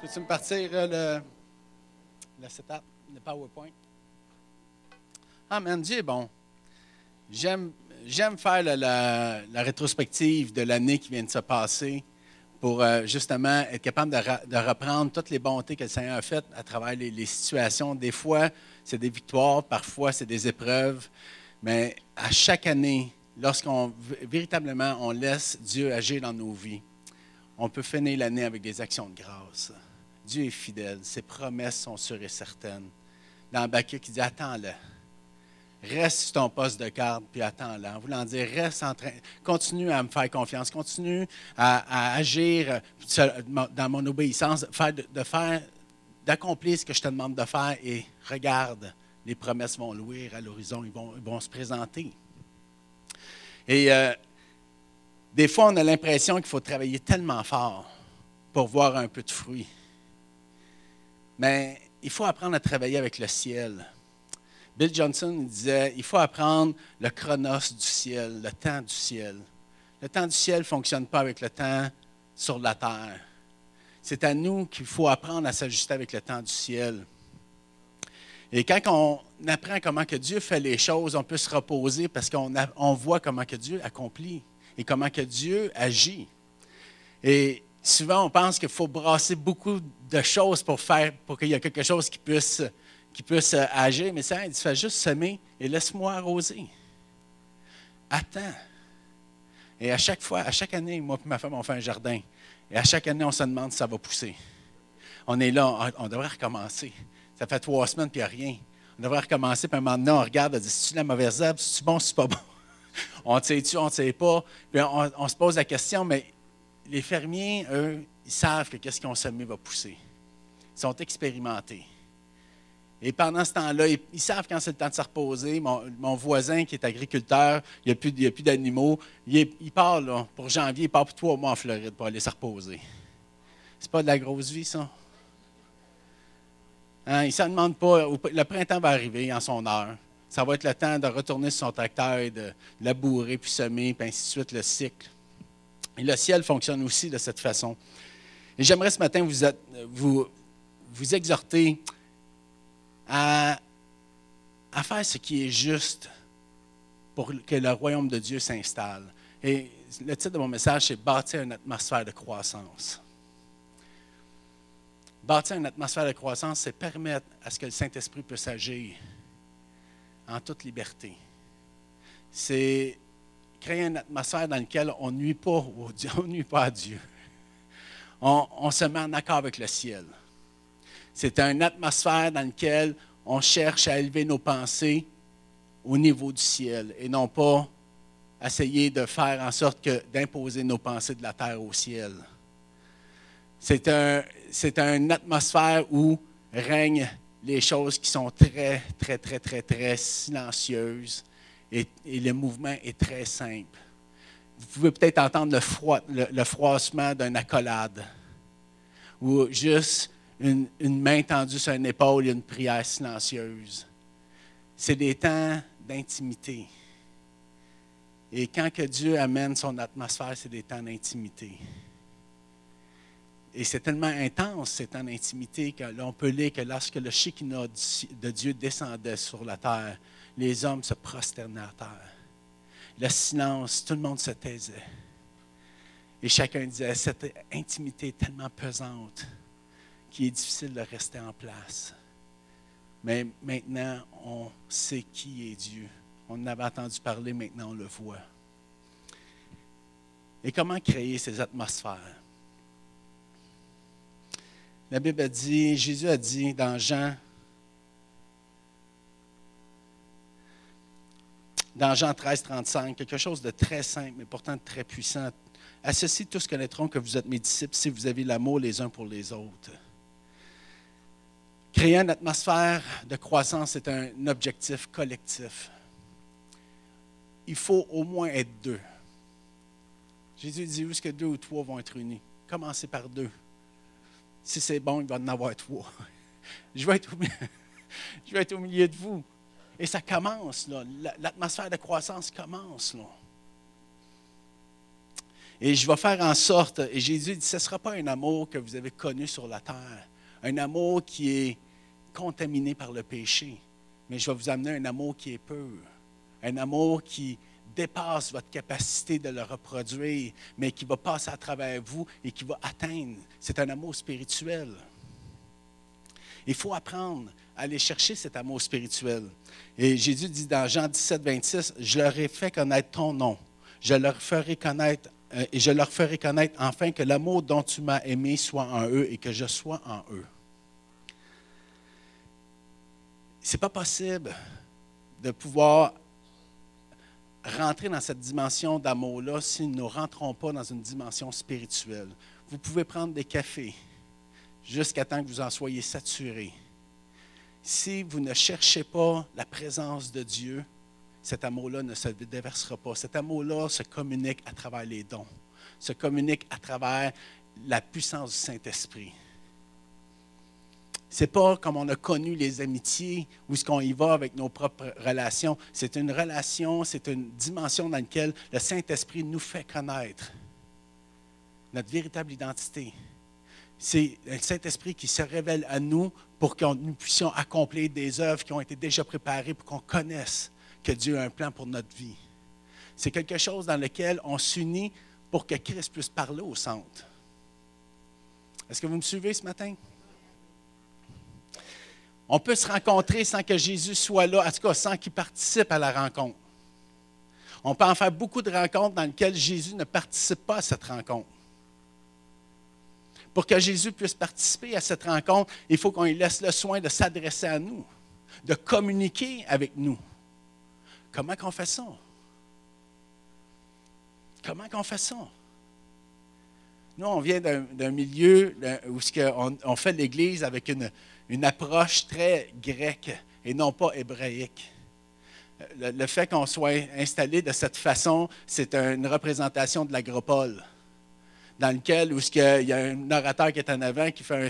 Peux-tu me partir euh, le, le setup, le PowerPoint? Ah, man, Dieu est bon. J'aime, faire la, la- rétrospective de l'année qui vient de se passer pour euh, justement être capable de, de reprendre toutes les bontés que le Seigneur a faites à travers les, les situations. Des fois, c'est des victoires, parfois, c'est des épreuves. Mais à chaque année, lorsqu'on véritablement on laisse Dieu agir dans nos vies, on peut finir l'année avec des actions de grâce. Dieu est fidèle, ses promesses sont sûres et certaines. Dans Habakkuk, il dit Attends-le. Reste sur ton poste de garde, puis attends-le. En voulant dire, reste en train, continue à me faire confiance, continue à, agir dans mon obéissance, de, faire, d'accomplir ce que je te demande de faire, et regarde, les promesses vont louer à l'horizon, ils vont, ils vont se présenter. Et euh, des fois, on a l'impression qu'il faut travailler tellement fort pour voir un peu de fruit. Mais il faut apprendre à travailler avec le ciel. Bill Johnson disait, il faut apprendre le chronos du ciel, le temps du ciel. Le temps du ciel ne fonctionne pas avec le temps sur la terre. C'est à nous qu'il faut apprendre à s'ajuster avec le temps du ciel. Et quand on apprend comment que Dieu fait les choses, on peut se reposer parce qu'on voit comment que Dieu accomplit et comment que Dieu agit. Et souvent, on pense qu'il faut brasser beaucoup de choses pour faire, pour qu'il y ait quelque chose qui puisse, euh, agir. Mais ça, il dit, fais juste semer et laisse-moi arroser. Attends. Et à chaque fois, à chaque année, moi et ma femme, on fait un jardin. Et à chaque année, on se demande si ça va pousser. On est là, on devrait recommencer. Ça fait trois semaines, puis il n'y a rien. On devrait recommencer, puis à un moment donné, on regarde, on dit, c'est-tu la mauvaise herbe, c'est-tu bon, c'est pas bon? On ne sait-tu, on ne sait pas? Puis on se pose la question, mais les fermiers, eux, ils savent que qu'est-ce qu'ils ont semé va pousser. Ils sont expérimentés. Et pendant ce temps-là, ils, savent quand c'est le temps de se reposer. Mon, voisin qui est agriculteur, il n'y a plus, d'animaux. Il, part pour janvier, il part pour trois mois en Floride pour aller se reposer. C'est pas de la grosse vie, ça? Hein, il ne s'en demande pas. Le printemps va arriver en son heure. Ça va être le temps de retourner sur son tracteur et de labourer, puis semer, puis ainsi de suite, le cycle. Et le ciel fonctionne aussi de cette façon. Et j'aimerais ce matin vous, exhorter à, à faire ce qui est juste pour que le royaume de Dieu s'installe. Et le titre de mon message, c'est Bâtir une atmosphère de croissance. Bâtir une atmosphère de croissance, c'est permettre à ce que le Saint-Esprit puisse agir en toute liberté. C'est créer une atmosphère dans laquelle on ne nuit nuit pas à Dieu. On, se met en accord avec le ciel. C'est une atmosphère dans laquelle on cherche à élever nos pensées au niveau du ciel et non pas essayer de faire en sorte d'imposer nos pensées de la terre au ciel. C'est une atmosphère où règnent les choses qui sont très, très, très, très, très silencieuses et, le mouvement est très simple. Vous pouvez peut-être entendre le, froissement d'une accolade ou juste une, une main tendue sur une épaule et une prière silencieuse. C'est des temps d'intimité. Et quand que Dieu amène son atmosphère, c'est des temps d'intimité. Et c'est tellement intense, ces temps d'intimité, que l'on peut lire que lorsque le Shekinah de Dieu descendait sur la terre, les hommes se prosternaient à terre. Le silence, tout le monde se taisait. Et chacun disait, cette intimité est tellement pesante qu'il est difficile de rester en place. Mais maintenant, on sait qui est Dieu. On en avait entendu parler, maintenant on le voit. Et comment créer ces atmosphères? La Bible a dit, Jésus a dit dans Jean, dans Jean 13, 35, quelque chose de très simple, mais pourtant très puissant. À ceci, tous connaîtront que vous êtes mes disciples si vous avez l'amour les uns pour les autres. Créer une atmosphère de croissance, c'est un objectif collectif. Il faut au moins être deux. Jésus dit où est-ce que deux ou trois vont être unis? Commencez par deux. Si c'est bon, il va en avoir trois. Je vais être au milieu de vous. Et ça commence, L'atmosphère de croissance commence, là. Et je vais faire en sorte, et Jésus dit, ce ne sera pas un amour que vous avez connu sur la terre, un amour qui est contaminé par le péché, mais je vais vous amener un amour qui est pur, un amour qui dépasse votre capacité de le reproduire, mais qui va passer à travers vous et qui va atteindre. C'est un amour spirituel. Il faut apprendre aller chercher cet amour spirituel. Et Jésus dit dans Jean 17, 26, Je leur ai fait connaître ton nom. Je leur ferai connaître euh, et je leur ferai connaître enfin que l'amour dont tu m'as aimé soit en eux et que je sois en eux. Ce n'est pas possible de pouvoir rentrer dans cette dimension d'amour-là si nous ne rentrons pas dans une dimension spirituelle. Vous pouvez prendre des cafés jusqu'à temps que vous en soyez saturés. Si vous ne cherchez pas la présence de Dieu, cet amour-là ne se déversera pas. Cet amour-là se communique à travers les dons, se communique à travers la puissance du Saint-Esprit. Ce n'est pas comme on a connu les amitiés ou ce qu'on y va avec nos propres relations. C'est une relation, c'est une dimension dans laquelle le Saint-Esprit nous fait connaître notre véritable identité. C'est le Saint-Esprit qui se révèle à nous pour que nous puissions accomplir des œuvres qui ont été déjà préparées pour qu'on connaisse que Dieu a un plan pour notre vie. C'est quelque chose dans lequel on s'unit pour que Christ puisse parler au centre. Est-ce que vous me suivez ce matin? On peut se rencontrer sans que Jésus soit là, en tout cas sans qu'il participe à la rencontre. On peut en faire beaucoup de rencontres dans lesquelles Jésus ne participe pas à cette rencontre. Pour que Jésus puisse participer à cette rencontre, il faut qu'on lui laisse le soin de s'adresser à nous, de communiquer avec nous. Comment qu'on fait ça? Comment qu'on fait ça? Nous, on vient d'un milieu où on fait l'Église avec une, une approche très grecque et non pas hébraïque. Le, fait qu'on soit installé de cette façon, c'est une représentation de l'agropole, dans lequel il y a un orateur qui est en avant, qui fait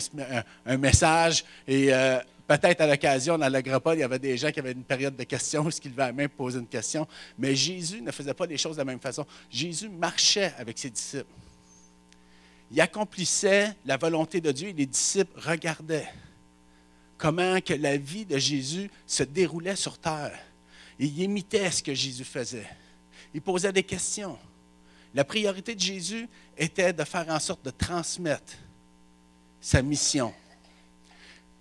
un, message, et euh, peut-être à l'occasion, dans l'agropole, il y avait des gens qui avaient une période de questions, où qu'ils levaient la main pour poser une question, mais Jésus ne faisait pas les choses de la même façon. Jésus marchait avec ses disciples. Il accomplissait la volonté de Dieu et les disciples regardaient comment que la vie de Jésus se déroulait sur terre. Il imitait ce que Jésus faisait. Il posait des questions. La priorité de Jésus était de faire en sorte de transmettre sa mission.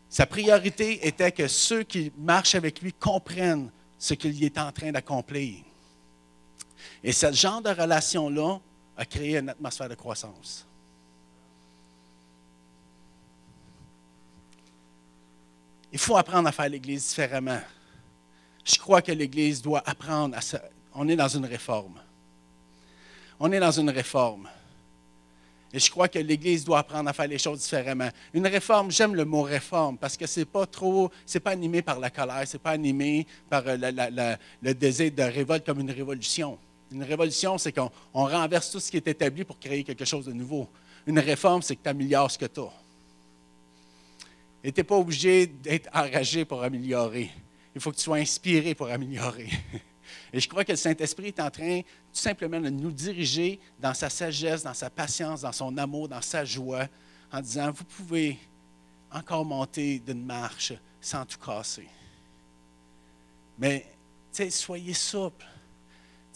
Sa priorité était que ceux qui marchent avec lui comprennent ce qu'il est en train d'accomplir. Et ce genre de relation-là a créé une atmosphère de croissance. Il faut apprendre à faire l'Église différemment. Je crois que l'Église doit apprendre à se... On est dans une réforme. On est dans une réforme. Et je crois que l'Église doit apprendre à faire les choses différemment. Une réforme, j'aime le mot réforme parce que c'est pas trop, c'est pas animé par la colère, c'est pas animé par euh, le désir de révolte comme une révolution. Une révolution, c'est qu'on renverse tout ce qui est établi pour créer quelque chose de nouveau. Une réforme, c'est que tu améliores ce que tu as. Et tu n'es pas obligé d'être enragé pour améliorer. Il faut que tu sois inspiré pour améliorer. Et je crois que le Saint-Esprit est en train tout simplement de nous diriger dans sa sagesse, dans sa patience, dans son amour, dans sa joie, en disant, vous pouvez encore monter d'une marche sans tout casser. Mais, tu sais, soyez souple.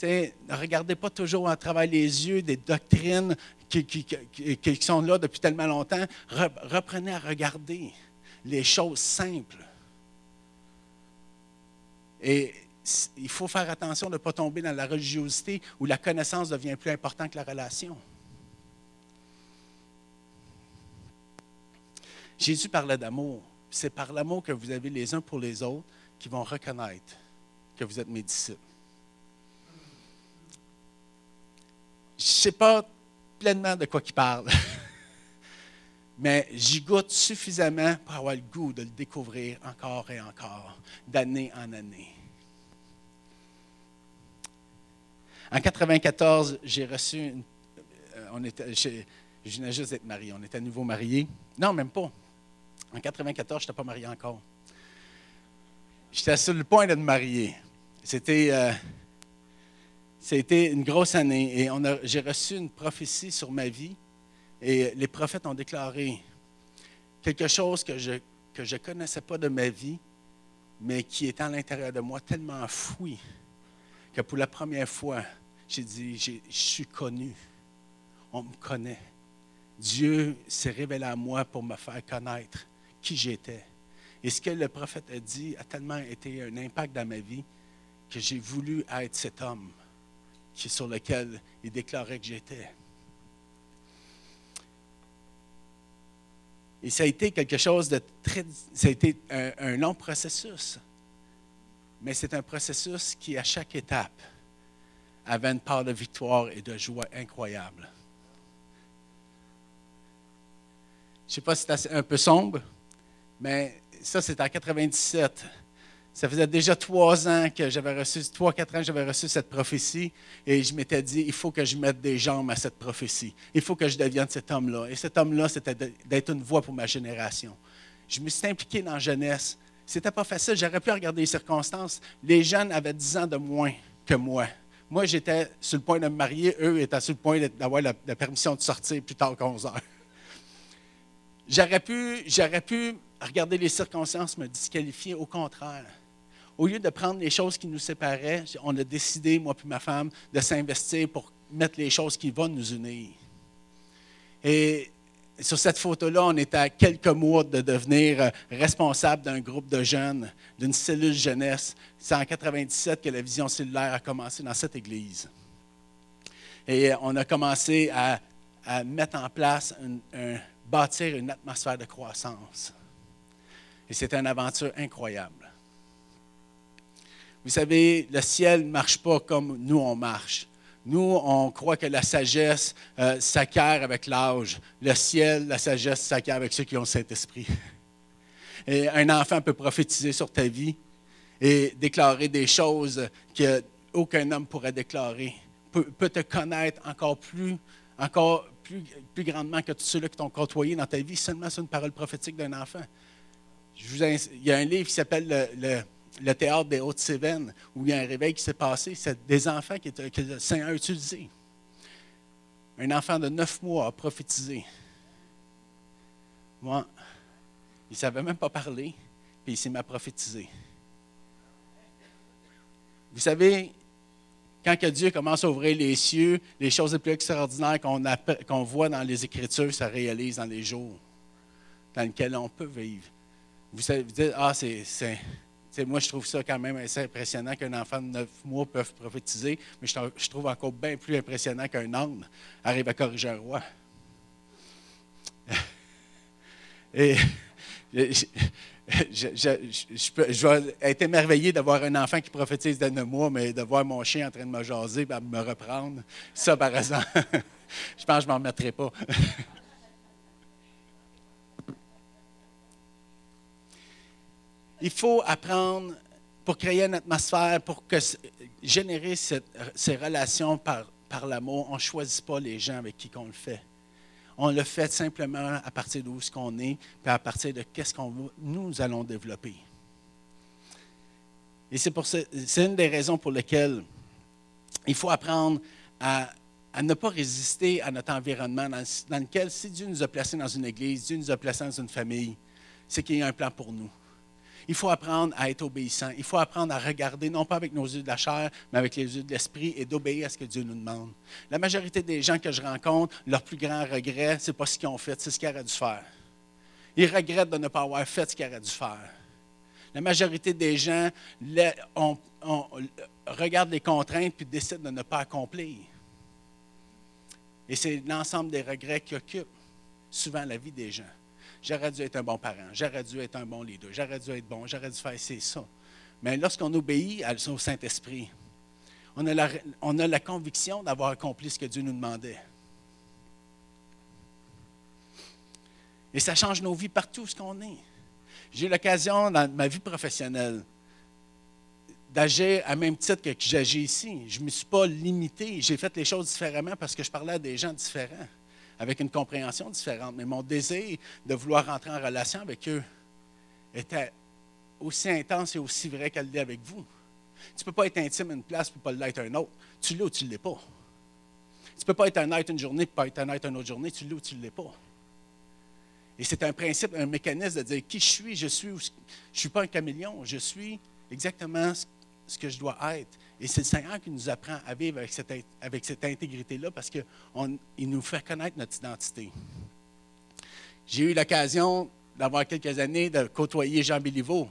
ne regardez pas toujours à travers les yeux des doctrines qui sont là depuis tellement longtemps. Reprenez à regarder les choses simples. Et il faut faire attention de ne pas tomber dans la religiosité où la connaissance devient plus importante que la relation. Jésus parlait d'amour. C'est par l'amour que vous avez les uns pour les autres qui vont reconnaître que vous êtes mes disciples. Je ne sais pas pleinement de quoi il parle. mais j'y goûte suffisamment pour avoir le goût de le découvrir encore et encore, d'année en année. En 1994, j'ai reçu une. Euh, on était, je venais juste d'être marié. On était à nouveau mariés. Non, même pas. En 1994, je n'étais pas marié encore. J'étais sur le point de me marier. C'était. Euh, été une grosse année et j'ai reçu une prophétie sur ma vie et les prophètes ont déclaré quelque chose que je ne que je connaissais pas de ma vie, mais qui est à l'intérieur de moi tellement fouillé que pour la première fois, j'ai dit, je suis connu. On me connaît. Dieu s'est révélé à moi pour me faire connaître qui j'étais. Et ce que le prophète a dit a tellement été un impact dans ma vie que j'ai voulu être cet homme sur lequel il déclarait que j'étais. Et ça a été quelque chose de très... Ça a été un, long processus. Mais c'est un processus qui, à chaque étape, avait une part de victoire et de joie incroyable. Je ne sais pas si c'est un peu sombre, mais ça, c'est en 97. Ça faisait déjà trois ans que j'avais reçu, trois, quatre ans que j'avais reçu cette prophétie, et je m'étais dit, il faut que je mette des jambes à cette prophétie. Il faut que je devienne cet homme-là. Et cet homme-là, c'était d'être une voix pour ma génération. Je me suis impliqué dans la jeunesse. C'était pas facile, j'aurais pu regarder les circonstances. Les jeunes avaient dix ans de moins que moi. Moi, j'étais sur le point de me marier, eux étaient sur le point d'avoir la, permission de sortir plus tard qu'à heures. J'aurais pu, j'aurais pu regarder les circonstances, me disqualifier, au contraire au lieu de prendre les choses qui nous séparaient, on a décidé, moi et ma femme, de s'investir pour mettre les choses qui vont nous unir. Et sur cette photo-là, on est à quelques mois de devenir euh, responsable d'un groupe de jeunes, d'une cellule jeunesse. C'est en 1997 que la vision cellulaire a commencé dans cette église. Et on a commencé à, mettre en place, un, bâtir une atmosphère de croissance. Et c'est une aventure incroyable. Vous savez, le ciel ne marche pas comme nous, on marche. Nous, on croit que la sagesse euh, s'acquiert avec l'âge. Le ciel, la sagesse s'acquiert avec ceux qui ont le Saint-Esprit. Et un enfant peut prophétiser sur ta vie et déclarer des choses qu'aucun homme pourrait déclarer. Peut, peut, te connaître encore plus, encore plus, grandement que ceux-là qui t'ont côtoyé dans ta vie, seulement sur une parole prophétique d'un enfant. Il y a un livre qui s'appelle le le théâtre des Hautes-Cévennes, où il y a un réveil qui s'est passé, c'est des enfants qui que le Seigneur a utilisés. Un enfant de neuf mois a prophétisé. Moi, il ne savait même pas parler, puis il s'est m'a prophétisé. Vous savez, quand que Dieu commence à ouvrir les cieux, les choses les plus extraordinaires qu'on voit dans les Écritures ça réalise dans les jours dans lesquels on peut vivre. Vous savez, vous dites, ah, c'est moi, je trouve ça quand même assez impressionnant qu'un enfant de 9 mois peut prophétiser, mais je, trouve encore bien plus impressionnant qu'un âne arrive à corriger un roi. Et je, je, vais être émerveillé d'avoir un enfant qui prophétise de 9 mois, mais de voir mon chien en train de me jaser et me reprendre, ça, par exemple, je pense que je ne m'en remettrai pas. il faut apprendre pour créer une atmosphère, pour générer ces relations par, l'amour. On ne choisit pas les gens avec qui on le fait. On le fait simplement à partir d'où ce qu'on est, puis à partir de qu'est-ce qu'on nous allons développer. Et c'est une des raisons pour lesquelles il faut apprendre à, à, ne pas résister à notre environnement dans, dans lequel, si Dieu nous a placés dans une église, Dieu nous a placés dans une famille, c'est qu'il y a un plan pour nous. Il faut apprendre à être obéissant. Il faut apprendre à regarder, non pas avec nos yeux de la chair, mais avec les yeux de l'esprit et d'obéir à ce que Dieu nous demande. La majorité des gens que je rencontre, leur plus grand regret, ce n'est pas ce qu'ils ont fait, c'est ce qu'ils auraient dû faire. Ils regrettent de ne pas avoir fait ce qu'ils auraient dû faire. La majorité des gens regardent les contraintes puis décident de ne pas accomplir. Et c'est l'ensemble des regrets qui occupent souvent la vie des gens. J'aurais dû être un bon parent, j'aurais dû être un bon leader, j'aurais dû être bon, j'aurais dû faire c'est ça. Mais lorsqu'on obéit au Saint-Esprit, on a la, conviction d'avoir accompli ce que Dieu nous demandait. Et ça change nos vies partout où ce qu'on est. J'ai eu l'occasion dans ma vie professionnelle d'agir à même titre que j'agis ici. Je ne me suis pas limité. J'ai fait les choses différemment parce que je parlais à des gens différents avec une compréhension différente. Mais mon désir de vouloir rentrer en relation avec eux était aussi intense et aussi vrai qu'elle l'est avec vous. Tu ne peux pas être intime à une place et pas l'être à une autre. Tu l'as ou tu ne l'es pas. Tu ne peux pas être un être une journée et pas être un être une autre journée. Tu l'as ou tu ne l'es pas. Et c'est un principe, un mécanisme de dire qui je suis, je suis, je ne suis pas un caméléon, je suis exactement ce que je dois être. Et c'est le Seigneur qui nous apprend à vivre avec cette, avec cette intégrité-là parce qu'il nous fait connaître notre identité. J'ai eu l'occasion d'avoir quelques années de côtoyer Jean Béliveau.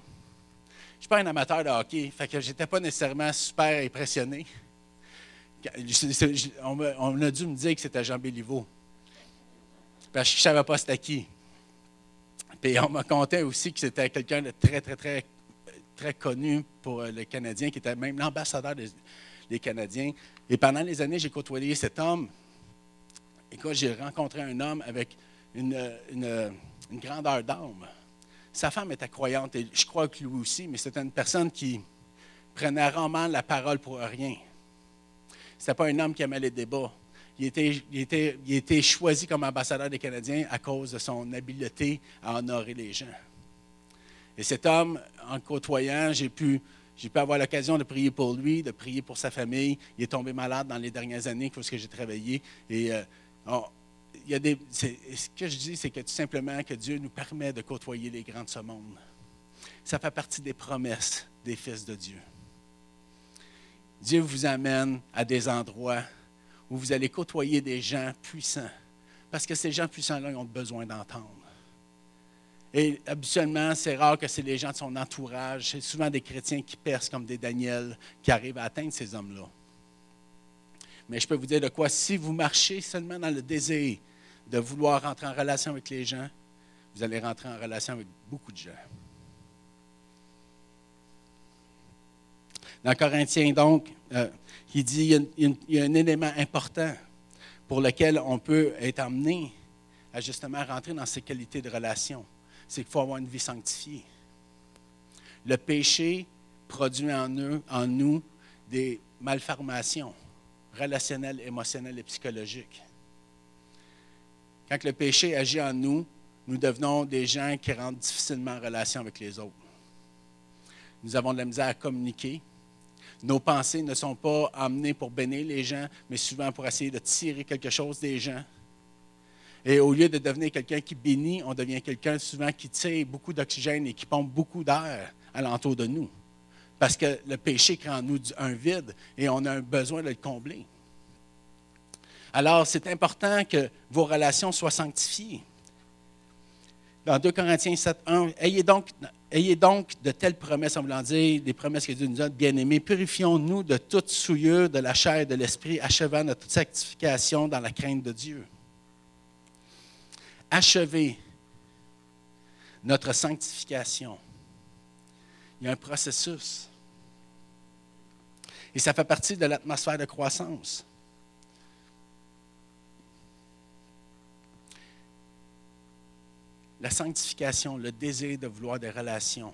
Je ne suis pas un amateur de hockey, fait que je n'étais pas nécessairement super impressionné. On a dû me dire que c'était Jean Béliveau. Parce que je ne savais pas c'était qui. Puis on m'a conté aussi que c'était quelqu'un de très, très, très, très connu pour euh, les Canadiens, qui était même l'ambassadeur des, Canadiens. Et pendant les années, j'ai côtoyé cet homme. Et quand j'ai rencontré un homme avec une, grandeur d'âme. Sa femme était croyante, et je crois que lui aussi, mais c'était une personne qui prenait rarement la parole pour rien. Ce n'était pas un homme qui aimait les débats il était, était, choisi comme ambassadeur des Canadiens à cause de son habileté à honorer les gens. Et cet homme, en côtoyant, j'ai pu, avoir l'occasion de prier pour lui, de prier pour sa famille. Il est tombé malade dans les dernières années, que j'ai travaillé. Et euh, ce que je dis, c'est que tout simplement que Dieu nous permet de côtoyer les grands de ce monde. Ça fait partie des promesses des fils de Dieu. Dieu vous amène à des endroits où vous allez côtoyer des gens puissants. Parce que ces gens puissants-là, ont besoin d'entendre. Et habituellement, c'est rare que c'est les gens de son entourage. C'est souvent des chrétiens qui percent comme des Daniel, qui arrivent à atteindre ces hommes-là. Mais je peux vous dire de quoi, si vous marchez seulement dans le désir de vouloir rentrer en relation avec les gens, vous allez rentrer en relation avec beaucoup de gens. Dans Corinthiens, donc, euh, il dit qu'il y, a un élément important pour lequel on peut être amené à justement rentrer dans ces qualités de relation. C'est qu'il faut avoir une vie sanctifiée. Le péché produit en, eux, nous des malformations relationnelles, émotionnelles et psychologiques. Quand le péché agit en nous, nous devenons des gens qui rentrent difficilement en relation avec les autres. Nous avons de la misère à communiquer, nos pensées ne sont pas amenées pour bénir les gens, mais souvent pour essayer de tirer quelque chose des gens. Et au lieu de devenir quelqu'un qui bénit, on devient quelqu'un souvent qui tire beaucoup d'oxygène et qui pompe beaucoup d'air alentour de nous. Parce que le péché crée en nous un vide et on a un besoin de le combler. Alors, c'est important que vos relations soient sanctifiées. Dans 2 Corinthiens 7, 1, ayez donc de telles promesses, en voulant dire des promesses que Dieu nous a, bien-aimés. Purifions-nous de toute souillure de la chair et de l'esprit, achevant notre sanctification dans la crainte de Dieu. Achevez notre sanctification. Il y a un processus. Et ça fait partie de l'atmosphère de croissance. la sanctification, le désir de vouloir des relations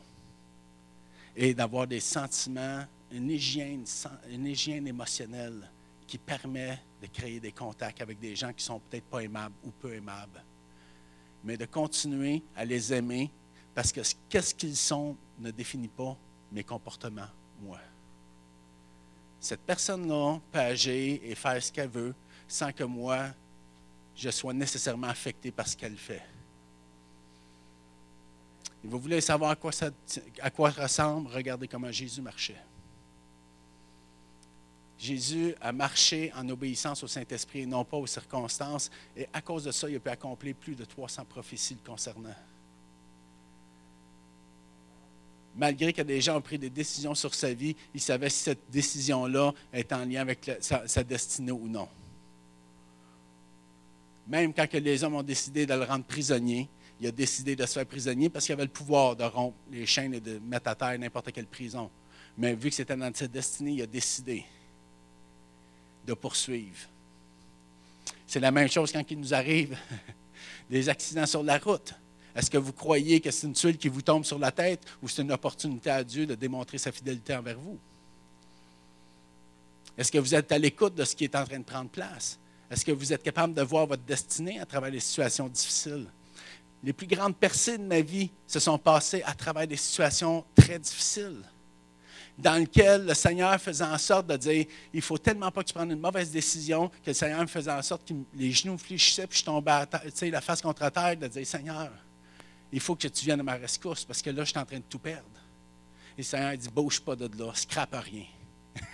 et d'avoir des sentiments, une hygiène, une hygiène émotionnelle qui permet de créer des contacts avec des gens qui sont peut-être pas aimables ou peu aimables, mais de continuer à les aimer parce que qu'est-ce qu'ils sont ne définit pas mes comportements, moi. Cette personne-là peut agir et faire ce qu'elle veut sans que moi, je sois nécessairement affecté par ce qu'elle fait vous voulez savoir à quoi, ça, à quoi ressemble, regardez comment Jésus marchait. Jésus a marché en obéissance au Saint-Esprit et non pas aux circonstances. Et à cause de ça, il a pu accomplir plus de 300 prophéties le concernant. Malgré que des gens ont pris des décisions sur sa vie, il savait si cette décision-là est en lien avec sa, destinée ou non. Même quand les hommes ont décidé de le rendre prisonnier, il a décidé de se faire prisonnier parce qu'il avait le pouvoir de rompre les chaînes et de mettre à terre n'importe quelle prison. Mais vu que c'était dans sa destinée, il a décidé de poursuivre. C'est la même chose quand il nous arrive des accidents sur la route. Est-ce que vous croyez que c'est une tuile qui vous tombe sur la tête ou c'est une opportunité à Dieu de démontrer sa fidélité envers vous? Est-ce que vous êtes à l'écoute de ce qui est en train de prendre place? Est-ce que vous êtes capable de voir votre destinée à travers les situations difficiles? les plus grandes percées de ma vie se sont passées à travers des situations très difficiles. Dans lequel le Seigneur faisait en sorte de dire il faut tellement pas que tu prennes une mauvaise décision que le Seigneur me faisait en sorte que les genoux fléchissaient puis je tombais à la face contre terre, de dire Seigneur, il faut que tu viennes à ma rescousse parce que là, je suis en train de tout perdre. Et le Seigneur dit bouge pas de là, scrape rien.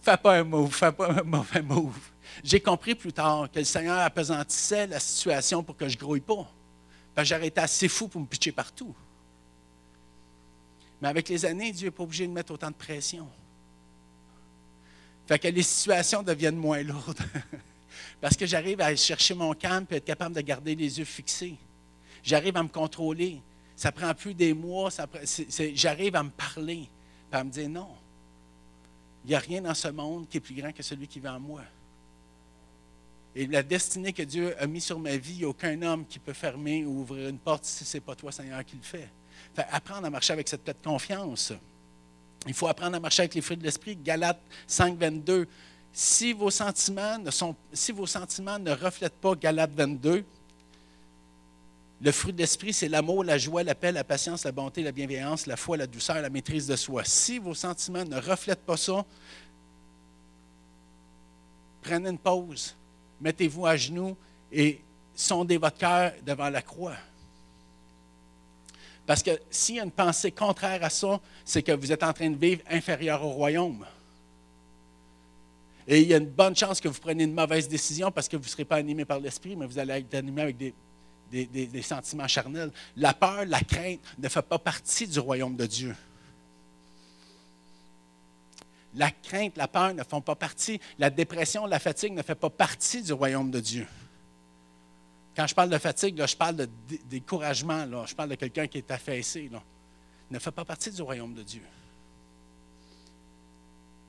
fais pas un move, fais pas un mauvais move. J'ai compris plus tard que le Seigneur apesantissait la situation pour que je grouille pas. J'aurais été assez fou pour me pitcher partout. Mais avec les années, Dieu n'est pas obligé de mettre autant de pression. Fait que les situations deviennent moins lourdes. Parce que j'arrive à chercher mon camp et être capable de garder les yeux fixés. J'arrive à me contrôler. Ça prend plus des mois. J'arrive à me parler. à me dire non. Il n'y a rien dans ce monde qui est plus grand que celui qui vit en moi. Et la destinée que Dieu a mise sur ma vie, il n'y a aucun homme qui peut fermer ou ouvrir une porte si ce n'est pas toi, Seigneur, qui le fait. Apprendre à marcher avec cette pleine confiance. Il faut apprendre à marcher avec les fruits de l'esprit. Galates 5, 22. Si vos sentiments ne, sont, si vos sentiments ne reflètent pas Galates 22, le fruit de l'esprit, c'est l'amour, la joie, la paix, la patience, la bonté, la bienveillance, la foi, la douceur, la maîtrise de soi. Si vos sentiments ne reflètent pas ça, prenez une pause mettez-vous à genoux et sondez votre cœur devant la croix. Parce que s'il y a une pensée contraire à ça, c'est que vous êtes en train de vivre inférieur au royaume. Et il y a une bonne chance que vous preniez une mauvaise décision parce que vous ne serez pas animé par l'esprit, mais vous allez être animé avec des, sentiments charnels. La peur, la crainte ne fait pas partie du royaume de Dieu. La crainte, la peur ne font pas partie. La dépression, la fatigue ne fait pas partie du royaume de Dieu. Quand je parle de fatigue, je parle de découragement, là, je parle de quelqu'un qui est affaissé. Là. Ne fait pas partie du royaume de Dieu.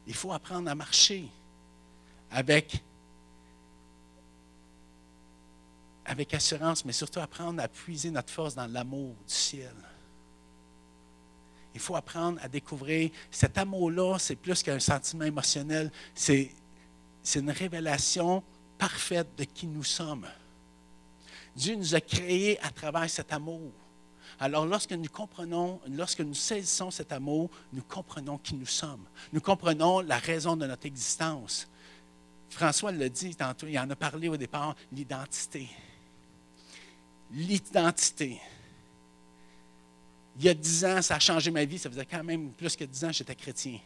Il faut apprendre à marcher avec, avec assurance, mais surtout apprendre à puiser notre force dans l'amour du ciel. Il faut apprendre à découvrir cet amour-là, c'est plus qu'un sentiment émotionnel, c'est, une révélation parfaite de qui nous sommes. Dieu nous a créés à travers cet amour. Alors lorsque nous comprenons, lorsque nous saisissons cet amour, nous comprenons qui nous sommes. Nous comprenons la raison de notre existence. François l'a dit tantôt, il en a parlé au départ, l'identité. L'identité il y a dix ans, ça a changé ma vie. Ça faisait quand même plus que dix ans que j'étais chrétien.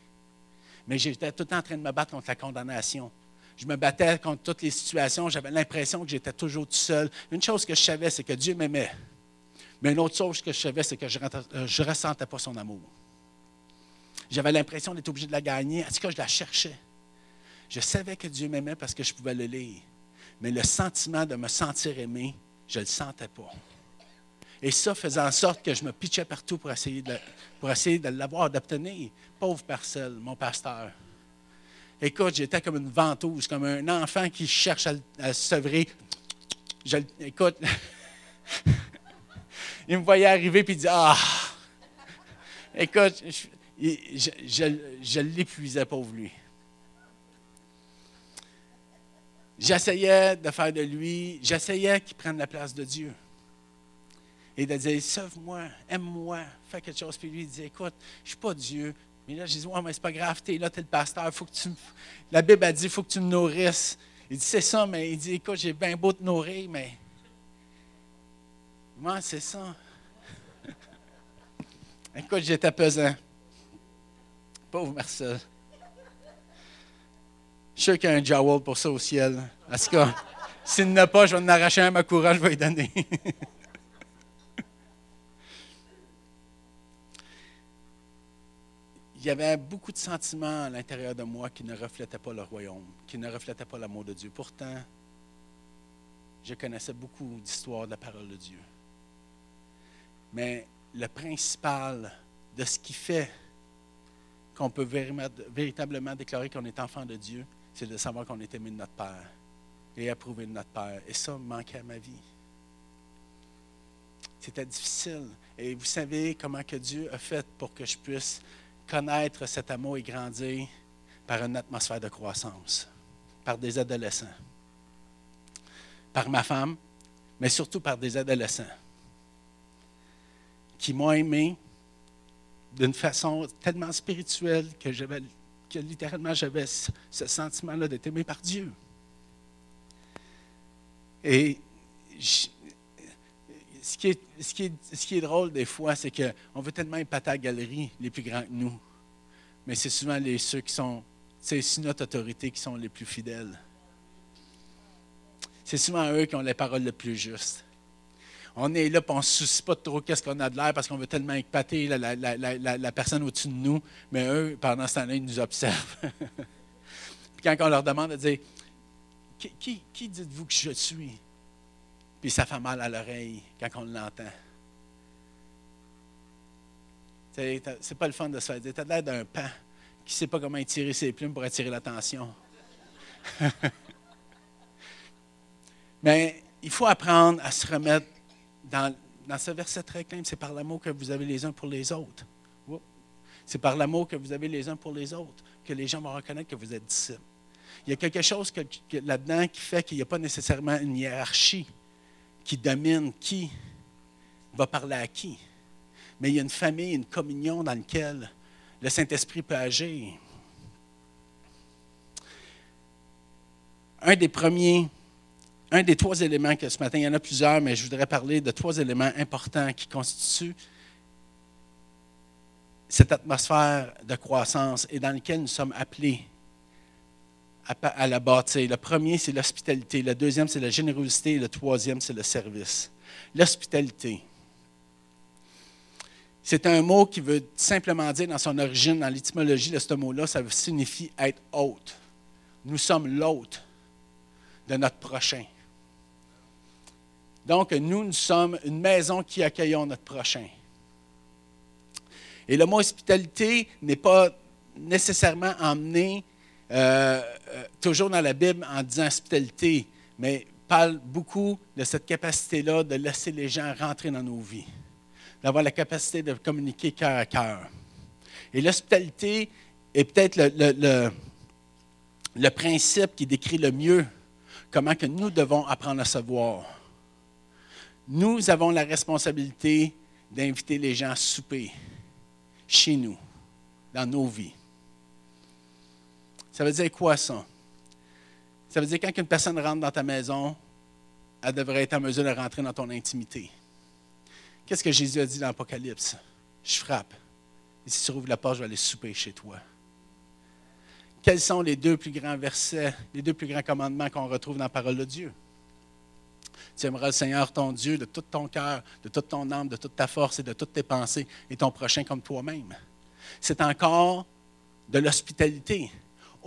Mais j'étais tout le temps en train de me battre contre la condamnation. Je me battais contre toutes les situations. J'avais l'impression que j'étais toujours tout seul. Une chose que je savais, c'est que Dieu m'aimait. Mais une autre chose que je savais, c'est que je ne euh, ressentais pas son amour. J'avais l'impression d'être obligé de la gagner. En tout cas, je la cherchais. Je savais que Dieu m'aimait parce que je pouvais le lire. Mais le sentiment de me sentir aimé, je ne le sentais pas. Et ça faisait en sorte que je me pitchais partout pour essayer de, pour essayer de l'avoir, d'obtenir. Pauvre parcelle, mon pasteur. Écoute, j'étais comme une ventouse, comme un enfant qui cherche à, se sevrer. écoute, il me voyait arriver et il dit Ah! Écoute, je, je l'épuisais, pauvre lui. J'essayais de faire de lui, j'essayais qu'il prenne la place de Dieu et de dire Sauve-moi, aime-moi, fais quelque chose. Puis lui, il dit Écoute, je ne suis pas Dieu. Mais là, je dis Ouais, mais c'est pas grave, tu es là, tu es le pasteur, faut que tu La Bible a dit il faut que tu me nourrisses. Il dit C'est ça, mais il dit Écoute, j'ai bien beau te nourrir, mais. Moi, c'est ça. Écoute, j'étais pesant. Pauvre Marcel. Je suis sûr qu'il y a un jowl pour ça au ciel. En tout cas, s'il n'a pas, je vais en arracher un à ma courage, je vais lui donner. il y avait beaucoup de sentiments à l'intérieur de moi qui ne reflétaient pas le royaume, qui ne reflétaient pas l'amour de Dieu. Pourtant, je connaissais beaucoup d'histoires de la parole de Dieu. Mais le principal de ce qui fait qu'on peut véritablement déclarer qu'on est enfant de Dieu, c'est de savoir qu'on est aimé de notre Père et approuvé de notre Père. Et ça manquait à ma vie. C'était difficile. Et vous savez comment que Dieu a fait pour que je puisse connaître cet amour et grandir par une atmosphère de croissance, par des adolescents, par ma femme, mais surtout par des adolescents qui m'ont aimé d'une façon tellement spirituelle que, que littéralement j'avais ce, sentiment-là d'être aimé par Dieu. Et ce, qui est, drôle des fois, c'est qu'on veut tellement épater la galerie les plus grands que nous. Mais c'est souvent les, ceux qui sont, c'est notre autorité qui sont les plus fidèles. C'est souvent eux qui ont les paroles les plus justes on est là, et on ne se soucie pas trop qu'est-ce qu'on a de l'air parce qu'on veut tellement épater la, personne au-dessus de nous, mais eux, pendant ce temps-là, ils nous observent. puis quand on leur demande de dire qui, dites-vous que je suis Puis ça fait mal à l'oreille quand on l'entend. C'est pas le fun de se faire dire Tu as l'air d'un pan qui sait pas comment étirer ses plumes pour attirer l'attention. Mais il faut apprendre à se remettre dans, ce verset très clair, c'est par l'amour que vous avez les uns pour les autres. C'est par l'amour que vous avez les uns pour les autres que les gens vont reconnaître que vous êtes disciples. Il y a quelque chose là-dedans qui fait qu'il n'y a pas nécessairement une hiérarchie qui domine qui va parler à qui. Mais il y a une famille, une communion dans laquelle le Saint-Esprit peut agir. Un des premiers un des trois éléments que ce matin, il y en a plusieurs, mais je voudrais parler de trois éléments importants qui constituent cette atmosphère de croissance et dans laquelle nous sommes appelés à, la bâtir. Le premier, c'est l'hospitalité. Le deuxième, c'est la générosité. Et le troisième, c'est le service. L'hospitalité. C'est un mot qui veut simplement dire, dans son origine, dans l'étymologie de ce mot-là, ça signifie être hôte. Nous sommes l'hôte de notre prochain. Donc, nous, nous sommes une maison qui accueillons notre prochain. Et le mot hospitalité n'est pas nécessairement emmené euh, euh, toujours dans la Bible en disant hospitalité, mais parle beaucoup de cette capacité-là de laisser les gens rentrer dans nos vies, d'avoir la capacité de communiquer cœur à cœur. Et l'hospitalité est peut-être le, principe qui décrit le mieux comment que nous devons apprendre à se voir nous avons la responsabilité d'inviter les gens à souper chez nous, dans nos vies. Ça veut dire quoi ça? Ça veut dire quand une personne rentre dans ta maison, elle devrait être en mesure de rentrer dans ton intimité. Qu'est-ce que Jésus a dit dans l'Apocalypse? Je frappe. Et si tu rouvres la porte, je vais aller souper chez toi. Quels sont les deux plus grands versets, les deux plus grands commandements qu'on retrouve dans la parole de Dieu? Tu aimeras le Seigneur ton Dieu de tout ton cœur, de toute ton âme, de toute ta force et de toutes tes pensées, et ton prochain comme toi-même. C'est encore de l'hospitalité.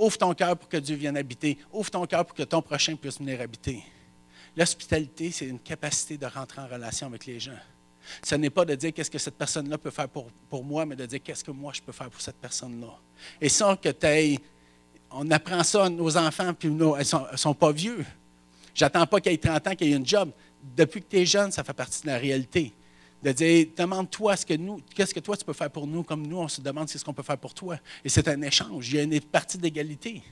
Ouvre ton cœur pour que Dieu vienne habiter. Ouvre ton cœur pour que ton prochain puisse venir habiter. L'hospitalité, c'est une capacité de rentrer en relation avec les gens. Ce n'est pas de dire qu'est-ce que cette personne-là peut faire pour, moi, mais de dire qu'est-ce que moi je peux faire pour cette personne-là. Et sans que tu on apprend ça à nos enfants, puis nous, ils ne sont, pas vieux. J'attends pas qu'il ait 30 ans, qu'il ait une job. Depuis que tu es jeune, ça fait partie de la réalité. De dire, demande-toi ce que nous, qu'est-ce que toi tu peux faire pour nous, comme nous, on se demande ce qu'on peut faire pour toi. Et c'est un échange. Il y a une partie d'égalité.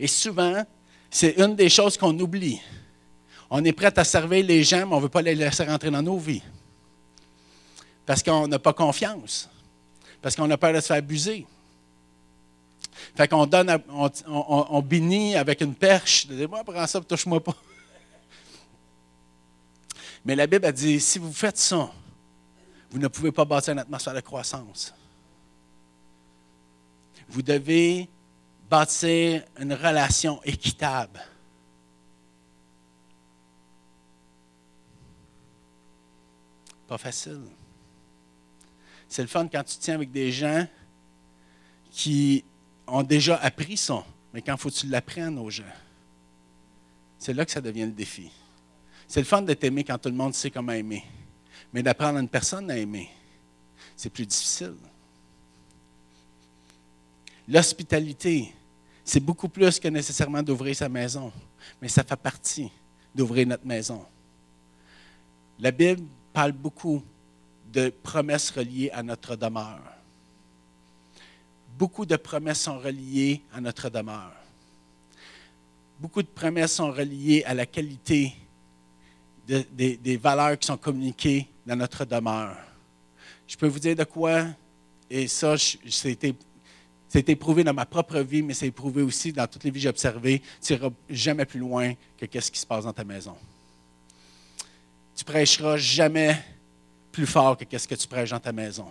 Et souvent, c'est une des choses qu'on oublie. On est prêt à servir les gens, mais on ne veut pas les laisser rentrer dans nos vies. Parce qu'on n'a pas confiance. Parce qu'on a peur de se faire abuser. Fait qu'on donne, on, bénit avec une perche. Moi, prends ça, touche-moi pas. Mais la Bible a dit, si vous faites ça, vous ne pouvez pas bâtir une atmosphère de croissance. Vous devez bâtir une relation équitable. Pas facile. C'est le fun quand tu tiens avec des gens qui ont déjà appris ça, mais quand faut que tu l'apprennes aux gens, c'est là que ça devient le défi. C'est le fun d'être aimé quand tout le monde sait comment aimer. Mais d'apprendre à une personne à aimer, c'est plus difficile. L'hospitalité, c'est beaucoup plus que nécessairement d'ouvrir sa maison, mais ça fait partie d'ouvrir notre maison. La Bible parle beaucoup de promesses reliées à notre demeure beaucoup de promesses sont reliées à notre demeure. Beaucoup de promesses sont reliées à la qualité des valeurs qui sont communiquées dans notre demeure. Je peux vous dire de quoi, et ça, c'était c'est éprouvé dans ma propre vie, mais c'est éprouvé aussi dans toutes les vies que j'ai observées. Tu n'iras jamais plus loin que ce qui se passe dans ta maison. Tu prêcheras jamais plus fort que ce que tu prêches dans ta maison.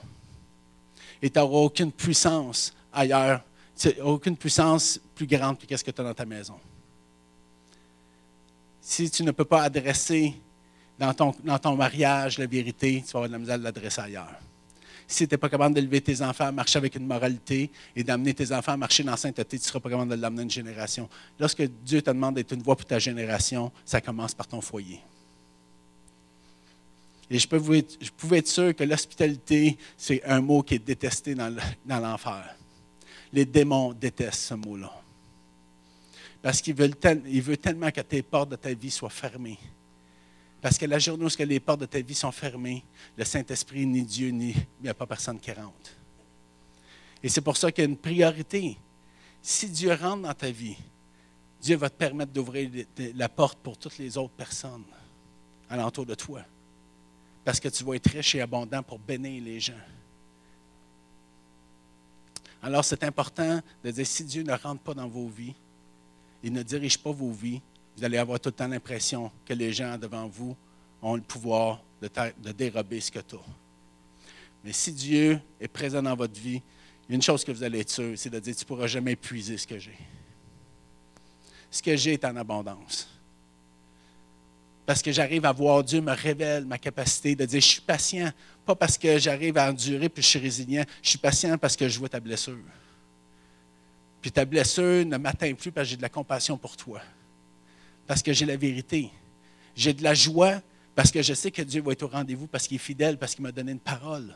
Et tu n'auras aucune puissance ailleurs, aucune puissance plus grande que ce que tu as dans ta maison. Si tu ne peux pas adresser dans ton, mariage la vérité, tu vas avoir de la misère de l'adresser ailleurs si tu n'es pas capable d'élever tes enfants à marcher avec une moralité et d'amener tes enfants à marcher dans la sainteté, tu ne seras pas capable de l'amener à une génération. Lorsque Dieu te demande d'être une voix pour ta génération, ça commence par ton foyer. Et je, peux être, pouvais être sûr que l'hospitalité, c'est un mot qui est détesté dans l'enfer. Les démons détestent ce mot-là. Parce qu'il veut, veut tellement que tes portes de ta vie soient fermées parce que la journée où les portes de ta vie sont fermées, le Saint-Esprit, ni Dieu, ni il n'y a pas personne qui rentre. Et c'est pour ça qu'il y a une priorité. Si Dieu rentre dans ta vie, Dieu va te permettre d'ouvrir la porte pour toutes les autres personnes alentour de toi. Parce que tu vas être riche et abondant pour bénir les gens. Alors c'est important de dire, si Dieu ne rentre pas dans vos vies, il ne dirige pas vos vies, vous allez avoir tout le temps l'impression que les gens devant vous ont le pouvoir de, dérober ce que tu as. Mais si Dieu est présent dans votre vie, il y a une chose que vous allez être sûr, c'est de dire, tu ne pourras jamais épuiser ce que j'ai. Ce que j'ai est en abondance. Parce que j'arrive à voir, Dieu me révèle ma capacité de dire, je suis patient, pas parce que j'arrive à endurer puis je suis résilient, je suis patient parce que je vois ta blessure. Puis ta blessure ne m'atteint plus parce que j'ai de la compassion pour toi parce que j'ai la vérité. J'ai de la joie parce que je sais que Dieu va être au rendez-vous, parce qu'il est fidèle, parce qu'il m'a donné une parole.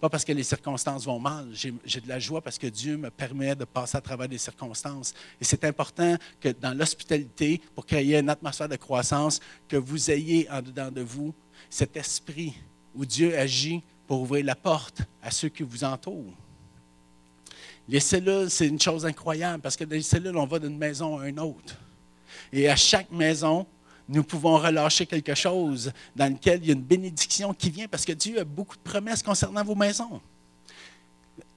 Pas parce que les circonstances vont mal. J'ai de la joie parce que Dieu me permet de passer à travers des circonstances. Et c'est important que dans l'hospitalité, pour créer une atmosphère de croissance, que vous ayez en dedans de vous cet esprit où Dieu agit pour ouvrir la porte à ceux qui vous entourent. Les cellules, c'est une chose incroyable parce que dans les cellules, on va d'une maison à une autre. Et à chaque maison, nous pouvons relâcher quelque chose dans lequel il y a une bénédiction qui vient parce que Dieu a beaucoup de promesses concernant vos maisons.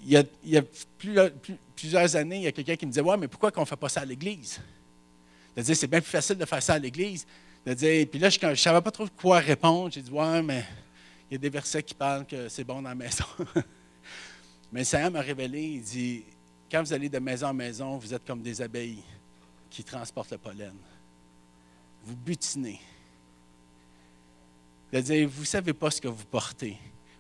Il y a, plusieurs années, il y a quelqu'un qui me disait Ouais, mais pourquoi qu'on ne fait pas ça à l'Église? Dire c'est bien plus facile de faire ça à l'Église. De puis là, je ne savais pas trop quoi répondre. J'ai dit Ouais, mais il y a des versets qui parlent que c'est bon dans la maison. mais Seigneur m'a révélé il dit Quand vous allez de maison en maison, vous êtes comme des abeilles qui transporte le pollen. Vous butinez. C'est-à-dire, vous ne savez pas ce que vous portez.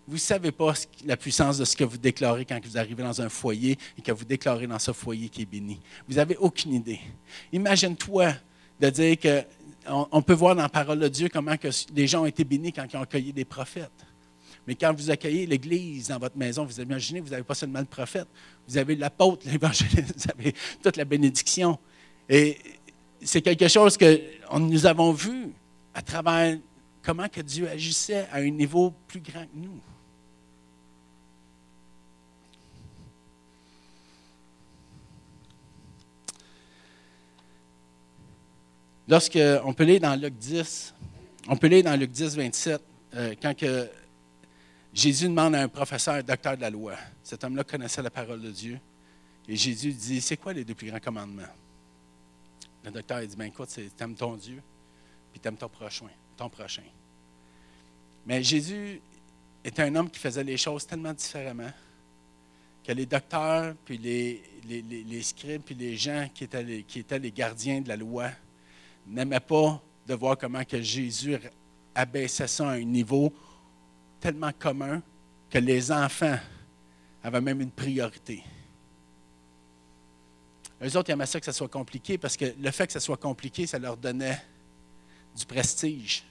Vous ne savez pas la puissance de ce que vous déclarez quand vous arrivez dans un foyer et que vous déclarez dans ce foyer qui est béni. Vous n'avez aucune idée. Imagine-toi de dire que on, peut voir dans la parole de Dieu comment que les gens ont été bénis quand ils ont accueilli des prophètes. Mais quand vous accueillez l'Église dans votre maison, vous imaginez, vous n'avez pas seulement le prophète, vous avez l'apôtre, l'évangéliste, vous avez toute la bénédiction. Et c'est quelque chose que nous avons vu à travers comment que Dieu agissait à un niveau plus grand que nous. Lorsque, on peut lire dans Luc 10, on peut lire dans Luc 10, 27, euh, quand que Jésus demande à un professeur, un docteur de la loi, cet homme-là connaissait la parole de Dieu, et Jésus dit, c'est quoi les deux plus grands commandements? Le docteur a dit, ben écoute, tu aimes ton Dieu, puis tu aimes ton prochain, ton prochain. Mais Jésus était un homme qui faisait les choses tellement différemment que les docteurs, puis les, les, scribes, puis les gens qui étaient les, qui étaient les gardiens de la loi n'aimaient pas de voir comment que Jésus abaissait ça à un niveau tellement commun que les enfants avaient même une priorité. Eux autres, ils aimaient ça que ça soit compliqué parce que le fait que ça soit compliqué, ça leur donnait du prestige.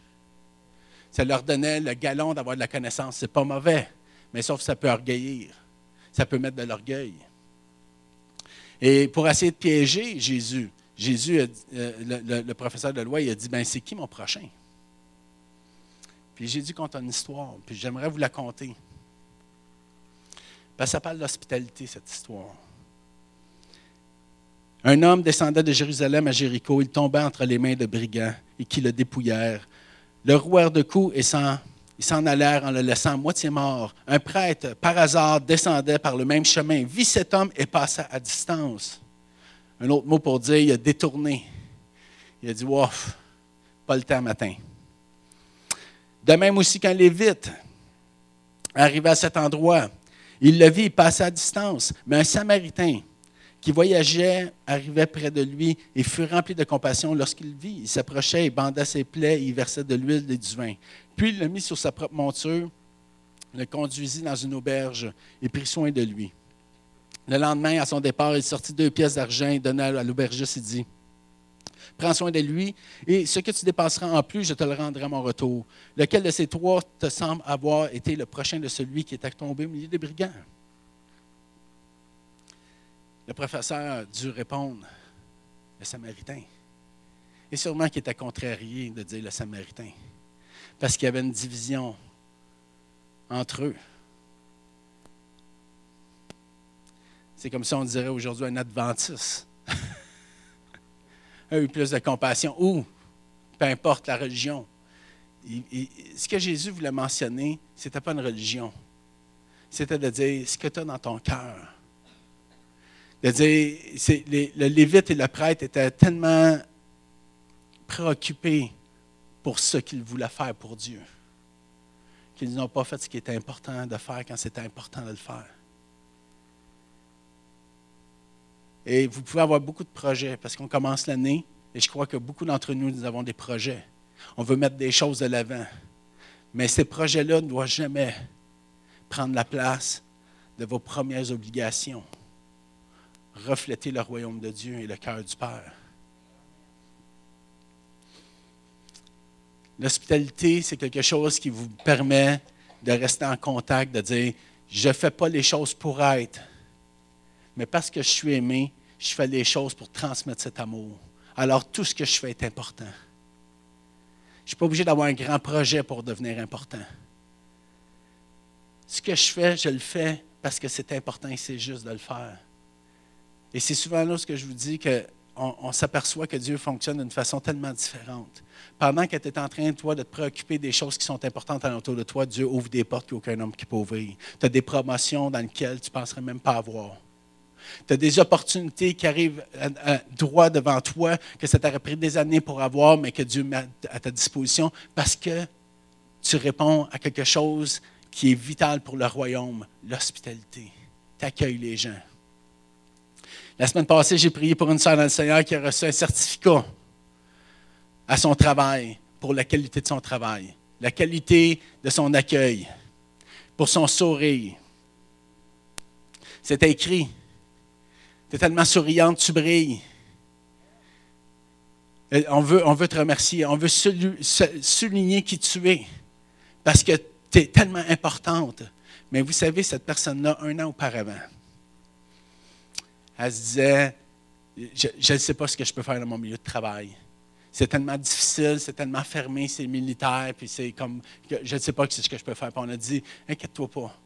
Ça leur donnait le galon d'avoir de la connaissance. C'est pas mauvais, mais sauf que ça peut orgueillir. Ça peut mettre de l'orgueil. Et pour essayer de piéger Jésus, Jésus, euh, le, professeur de loi, il a dit, ben c'est qui mon prochain? Puis Jésus compte une histoire, puis j'aimerais vous la conter. Ben, ça parle d'hospitalité, cette histoire. Un homme descendait de Jérusalem à Jéricho. Il tomba entre les mains de brigands et qui le dépouillèrent, le rouèrent de coups et s'en allèrent en le laissant moitié mort. Un prêtre, par hasard, descendait par le même chemin, vit cet homme et passa à distance. Un autre mot pour dire, il a détourné. Il a dit, Wouf, pas le temps matin. De même aussi qu'un Lévite arriva à cet endroit, il le vit, il passait à distance. Mais un Samaritain qui voyageait arrivait près de lui et fut rempli de compassion lorsqu'il vit. Il s'approchait, il banda ses plaies, il versait de l'huile et du vin. Puis il le mit sur sa propre monture, le conduisit dans une auberge et prit soin de lui. Le lendemain, à son départ, il sortit deux pièces d'argent et donna à l'aubergiste et dit Prends soin de lui, et ce que tu dépasseras en plus, je te le rendrai à mon retour. Lequel de ces trois te semble avoir été le prochain de celui qui est tombé au milieu des brigands Le professeur a dû répondre Le Samaritain. Et sûrement qu'il était contrarié de dire le Samaritain, parce qu'il y avait une division entre eux. C'est comme si on dirait aujourd'hui un adventiste. a eu plus de compassion, ou peu importe la religion. ce que Jésus voulait mentionner, ce n'était pas une religion. C'était de dire ce que tu as dans ton cœur. Le lévite et le prêtre étaient tellement préoccupés pour ce qu'ils voulaient faire pour Dieu, qu'ils n'ont pas fait ce qui était important de faire quand c'était important de le faire. Et vous pouvez avoir beaucoup de projets parce qu'on commence l'année et je crois que beaucoup d'entre nous, nous avons des projets. On veut mettre des choses de l'avant. Mais ces projets-là ne doivent jamais prendre la place de vos premières obligations. Refléter le royaume de Dieu et le cœur du Père. L'hospitalité, c'est quelque chose qui vous permet de rester en contact, de dire, je ne fais pas les choses pour être, mais parce que je suis aimé, je fais les choses pour transmettre cet amour. Alors tout ce que je fais est important. Je ne suis pas obligé d'avoir un grand projet pour devenir important. Ce que je fais, je le fais parce que c'est important et c'est juste de le faire. Et c'est souvent là ce que je vous dis qu'on on, s'aperçoit que Dieu fonctionne d'une façon tellement différente. Pendant que tu es en train, toi, de te préoccuper des choses qui sont importantes autour de toi, Dieu ouvre des portes qu'aucun homme ne peut ouvrir. Tu as des promotions dans lesquelles tu ne penserais même pas avoir. Tu as des opportunités qui arrivent droit devant toi, que ça t'aurait pris des années pour avoir, mais que Dieu met à ta disposition parce que tu réponds à quelque chose qui est vital pour le royaume, l'hospitalité. Tu accueilles les gens. La semaine passée, j'ai prié pour une sœur dans le Seigneur qui a reçu un certificat à son travail, pour la qualité de son travail, la qualité de son accueil, pour son sourire. C'était écrit tu es tellement souriante, tu brilles. On veut, on veut te remercier, on veut souligner qui tu es, parce que tu es tellement importante. Mais vous savez, cette personne-là, un an auparavant, elle se disait, je ne sais pas ce que je peux faire dans mon milieu de travail. C'est tellement difficile, c'est tellement fermé, c'est militaire, puis c'est comme, je ne sais pas ce que je peux faire. Puis on a dit, inquiète-toi pas,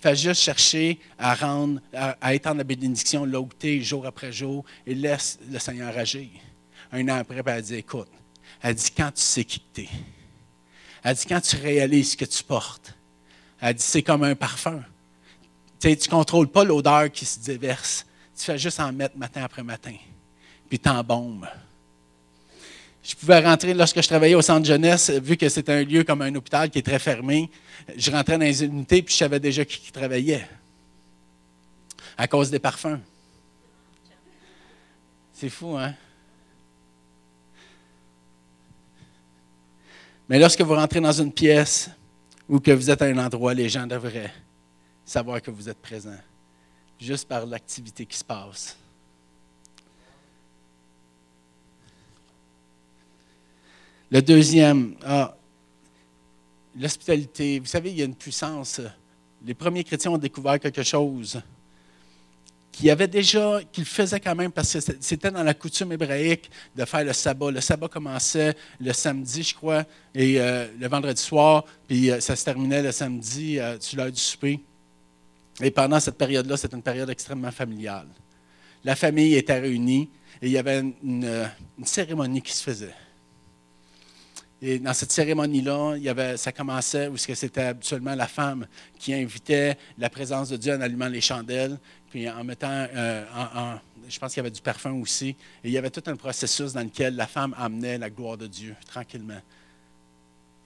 Fais juste chercher à rendre, à, étendre la bénédiction là où jour après jour, et laisse le Seigneur agir. Un an après, elle dit Écoute, elle dit Quand tu sais qui tu elle dit Quand tu réalises ce que tu portes, elle dit C'est comme un parfum. tu ne contrôles pas l'odeur qui se déverse. Tu fais juste en mettre matin après matin. Puis t'embombes. Je pouvais rentrer, lorsque je travaillais au centre jeunesse, vu que c'était un lieu comme un hôpital qui est très fermé, je rentrais dans les unités puis je savais déjà qui, travaillait. À cause des parfums. C'est fou, hein? Mais lorsque vous rentrez dans une pièce ou que vous êtes à un endroit, les gens devraient savoir que vous êtes présent, juste par l'activité qui se passe. Le deuxième, ah, l'hospitalité. Vous savez, il y a une puissance. Les premiers chrétiens ont découvert quelque chose qui avait déjà, qu'ils faisaient quand même, parce que c'était dans la coutume hébraïque de faire le sabbat. Le sabbat commençait le samedi, je crois, et euh, le vendredi soir, puis euh, ça se terminait le samedi euh, sur l'heure du souper. Et pendant cette période-là, c'était une période extrêmement familiale. La famille était réunie et il y avait une cérémonie qui se faisait. Et dans cette cérémonie-là, il y avait, ça commençait où c'était habituellement la femme qui invitait la présence de Dieu en allumant les chandelles, puis en mettant, euh, je pense qu'il y avait du parfum aussi. Et il y avait tout un processus dans lequel la femme amenait la gloire de Dieu tranquillement.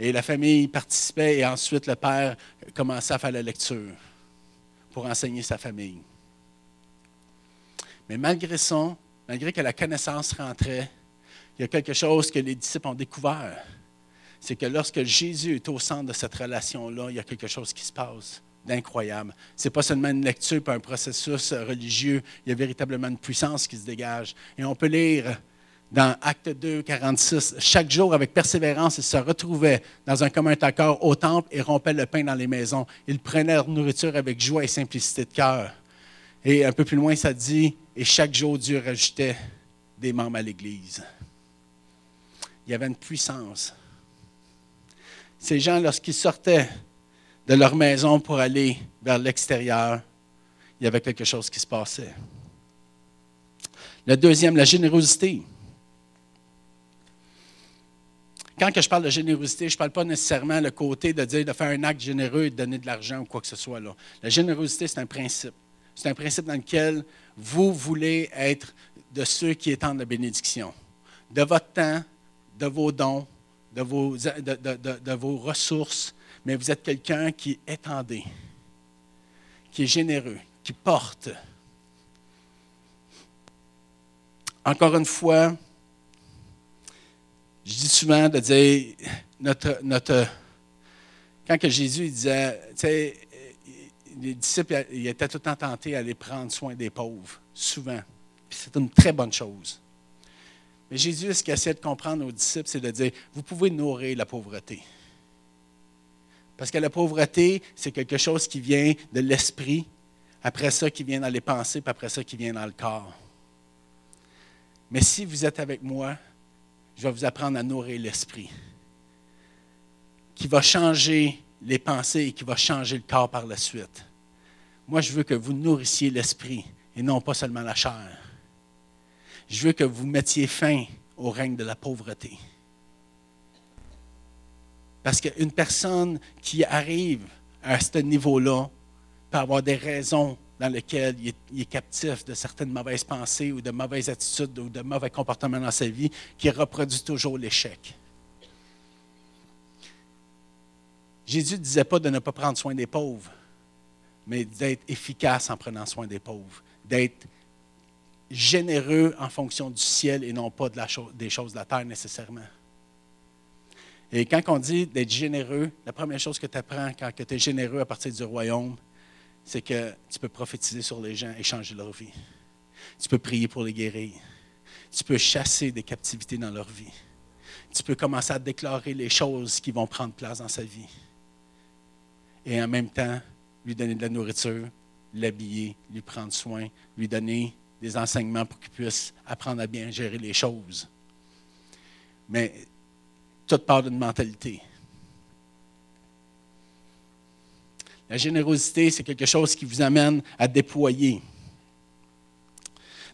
Et la famille participait et ensuite le père commençait à faire la lecture pour enseigner sa famille. Mais malgré ça, malgré que la connaissance rentrait, il y a quelque chose que les disciples ont découvert. C'est que lorsque Jésus est au centre de cette relation-là, il y a quelque chose qui se passe d'incroyable. Ce n'est pas seulement une lecture pas un processus religieux, il y a véritablement une puissance qui se dégage. Et on peut lire dans Acte 2, 46, chaque jour, avec persévérance, ils se retrouvaient dans un commun accord au temple et rompaient le pain dans les maisons. Ils prenaient leur nourriture avec joie et simplicité de cœur. Et un peu plus loin, ça dit, et chaque jour, Dieu rajoutait des membres à l'Église. Il y avait une puissance. Ces gens, lorsqu'ils sortaient de leur maison pour aller vers l'extérieur, il y avait quelque chose qui se passait. Le deuxième, la générosité. Quand que je parle de générosité, je ne parle pas nécessairement le côté de dire de faire un acte généreux et de donner de l'argent ou quoi que ce soit. Là. La générosité, c'est un principe. C'est un principe dans lequel vous voulez être de ceux qui étendent la bénédiction. De votre temps, de vos dons, de vos, de, vos ressources, mais vous êtes quelqu'un qui étendé, qui est généreux, qui porte. Encore une fois, je dis souvent de dire, notre, notre, quand que Jésus disait, tu sais, les disciples ils étaient tout le temps tentés à aller prendre soin des pauvres, souvent. C'est une très bonne chose. Mais Jésus, ce qu'il essaie de comprendre aux disciples, c'est de dire, vous pouvez nourrir la pauvreté. Parce que la pauvreté, c'est quelque chose qui vient de l'esprit, après ça qui vient dans les pensées, puis après ça qui vient dans le corps. Mais si vous êtes avec moi, je vais vous apprendre à nourrir l'esprit, qui va changer les pensées et qui va changer le corps par la suite. Moi, je veux que vous nourrissiez l'esprit et non pas seulement la chair. Je veux que vous mettiez fin au règne de la pauvreté. Parce qu'une personne qui arrive à ce niveau-là peut avoir des raisons dans lesquelles il est, captif de certaines mauvaises pensées ou de mauvaises attitudes ou de mauvais comportements dans sa vie qui reproduit toujours l'échec. Jésus ne disait pas de ne pas prendre soin des pauvres, mais d'être efficace en prenant soin des pauvres, d'être généreux en fonction du ciel et non pas des choses de la terre nécessairement. Et quand on dit d'être généreux, la première chose que tu apprends quand tu es généreux à partir du royaume, c'est que tu peux prophétiser sur les gens et changer leur vie. Tu peux prier pour les guérir. Tu peux chasser des captivités dans leur vie. Tu peux commencer à déclarer les choses qui vont prendre place dans sa vie. Et en même temps, lui donner de la nourriture, l'habiller, lui prendre soin, lui donner des enseignements pour qu'il puisse apprendre à bien gérer les choses. Mais tout part d'une mentalité. La générosité, c'est quelque chose qui vous amène à déployer.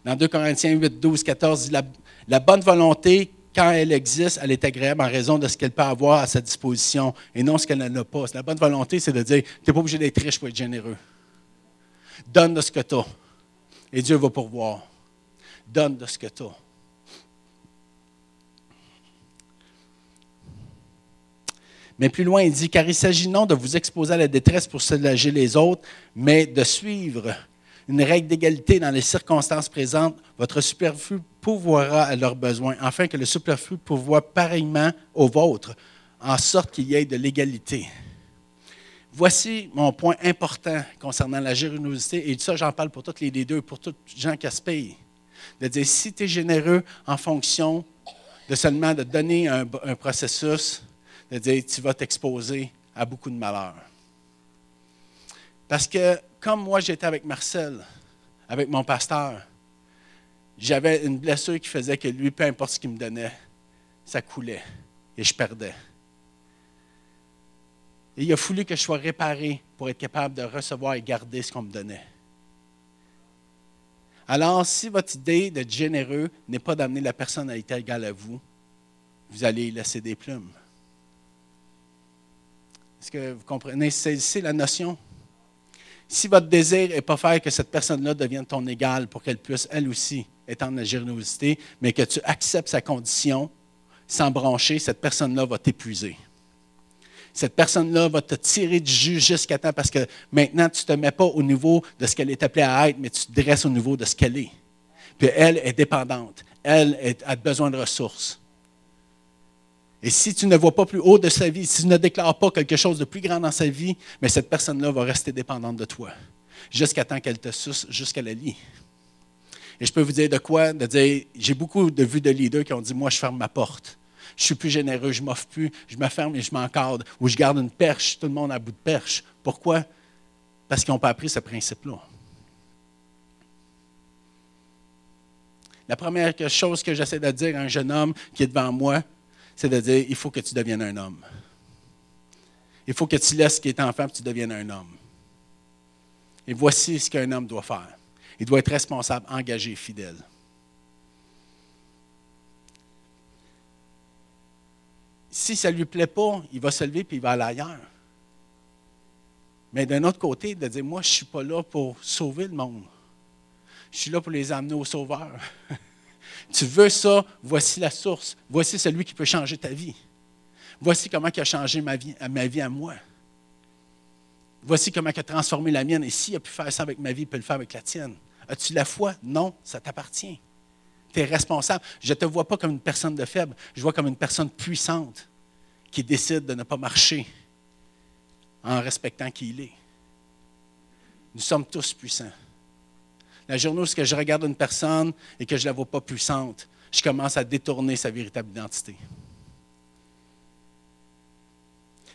Dans 2 Corinthiens 8, 12, 14, dit la, la bonne volonté, quand elle existe, elle est agréable en raison de ce qu'elle peut avoir à sa disposition et non ce qu'elle n'a pas. La bonne volonté, c'est de dire, tu n'es pas obligé d'être riche pour être généreux. Donne de ce que tu as et Dieu va pourvoir. Donne de ce que tu as. Mais plus loin, il dit, car il s'agit non de vous exposer à la détresse pour soulager les autres, mais de suivre une règle d'égalité dans les circonstances présentes. Votre superflu pourvoira à leurs besoins, afin que le superflu pourvoie pareillement au vôtre, en sorte qu'il y ait de l'égalité. Voici mon point important concernant la générosité, et ça, j'en parle pour tous les deux, pour tous les gens qui aspirent. De dire, si tu es généreux en fonction de seulement de donner un processus, de dire tu vas t'exposer à beaucoup de malheur. Parce que comme moi j'étais avec Marcel, avec mon pasteur, j'avais une blessure qui faisait que lui, peu importe ce qu'il me donnait, ça coulait et je perdais. Et il a fallu que je sois réparé pour être capable de recevoir et garder ce qu'on me donnait. Alors, si votre idée d'être généreux n'est pas d'amener la personne à être égale à vous, vous allez laisser des plumes. Est-ce que vous comprenez? C'est la notion. Si votre désir n'est pas faire que cette personne-là devienne ton égal pour qu'elle puisse, elle aussi, étendre la générosité, mais que tu acceptes sa condition sans brancher, cette personne-là va t'épuiser. Cette personne-là va te tirer du jus jusqu'à temps parce que maintenant, tu ne te mets pas au niveau de ce qu'elle est appelée à être, mais tu te dresses au niveau de ce qu'elle est. Puis elle est dépendante. Elle a besoin de ressources. Et si tu ne vois pas plus haut de sa vie, si tu ne déclares pas quelque chose de plus grand dans sa vie, mais cette personne-là va rester dépendante de toi jusqu'à temps qu'elle te suce jusqu'à la lit. Et je peux vous dire de quoi? De dire, j'ai beaucoup de vues de leaders qui ont dit, moi, je ferme ma porte. Je suis plus généreux, je m'offre plus, je me ferme et je m'encadre, ou je garde une perche, tout le monde à bout de perche. Pourquoi? Parce qu'ils n'ont pas appris ce principe-là. La première chose que j'essaie de dire à un jeune homme qui est devant moi, c'est de dire, il faut que tu deviennes un homme. Il faut que tu laisses ce qui est enfant et tu deviennes un homme. Et voici ce qu'un homme doit faire. Il doit être responsable, engagé, fidèle. Si ça ne lui plaît pas, il va se lever et il va aller ailleurs. Mais d'un autre côté, de dire, moi, je ne suis pas là pour sauver le monde. Je suis là pour les amener au sauveur. Tu veux ça, voici la source. Voici celui qui peut changer ta vie. Voici comment il a changé ma vie, à moi. Voici comment il a transformé la mienne. Et s'il a pu faire ça avec ma vie, il peut le faire avec la tienne. As-tu la foi? Non, ça t'appartient. Tu es responsable. Je ne te vois pas comme une personne de faible, je vois comme une personne puissante qui décide de ne pas marcher en respectant qui il est. Nous sommes tous puissants. La journée où je regarde une personne et que je ne la vois pas puissante, je commence à détourner sa véritable identité.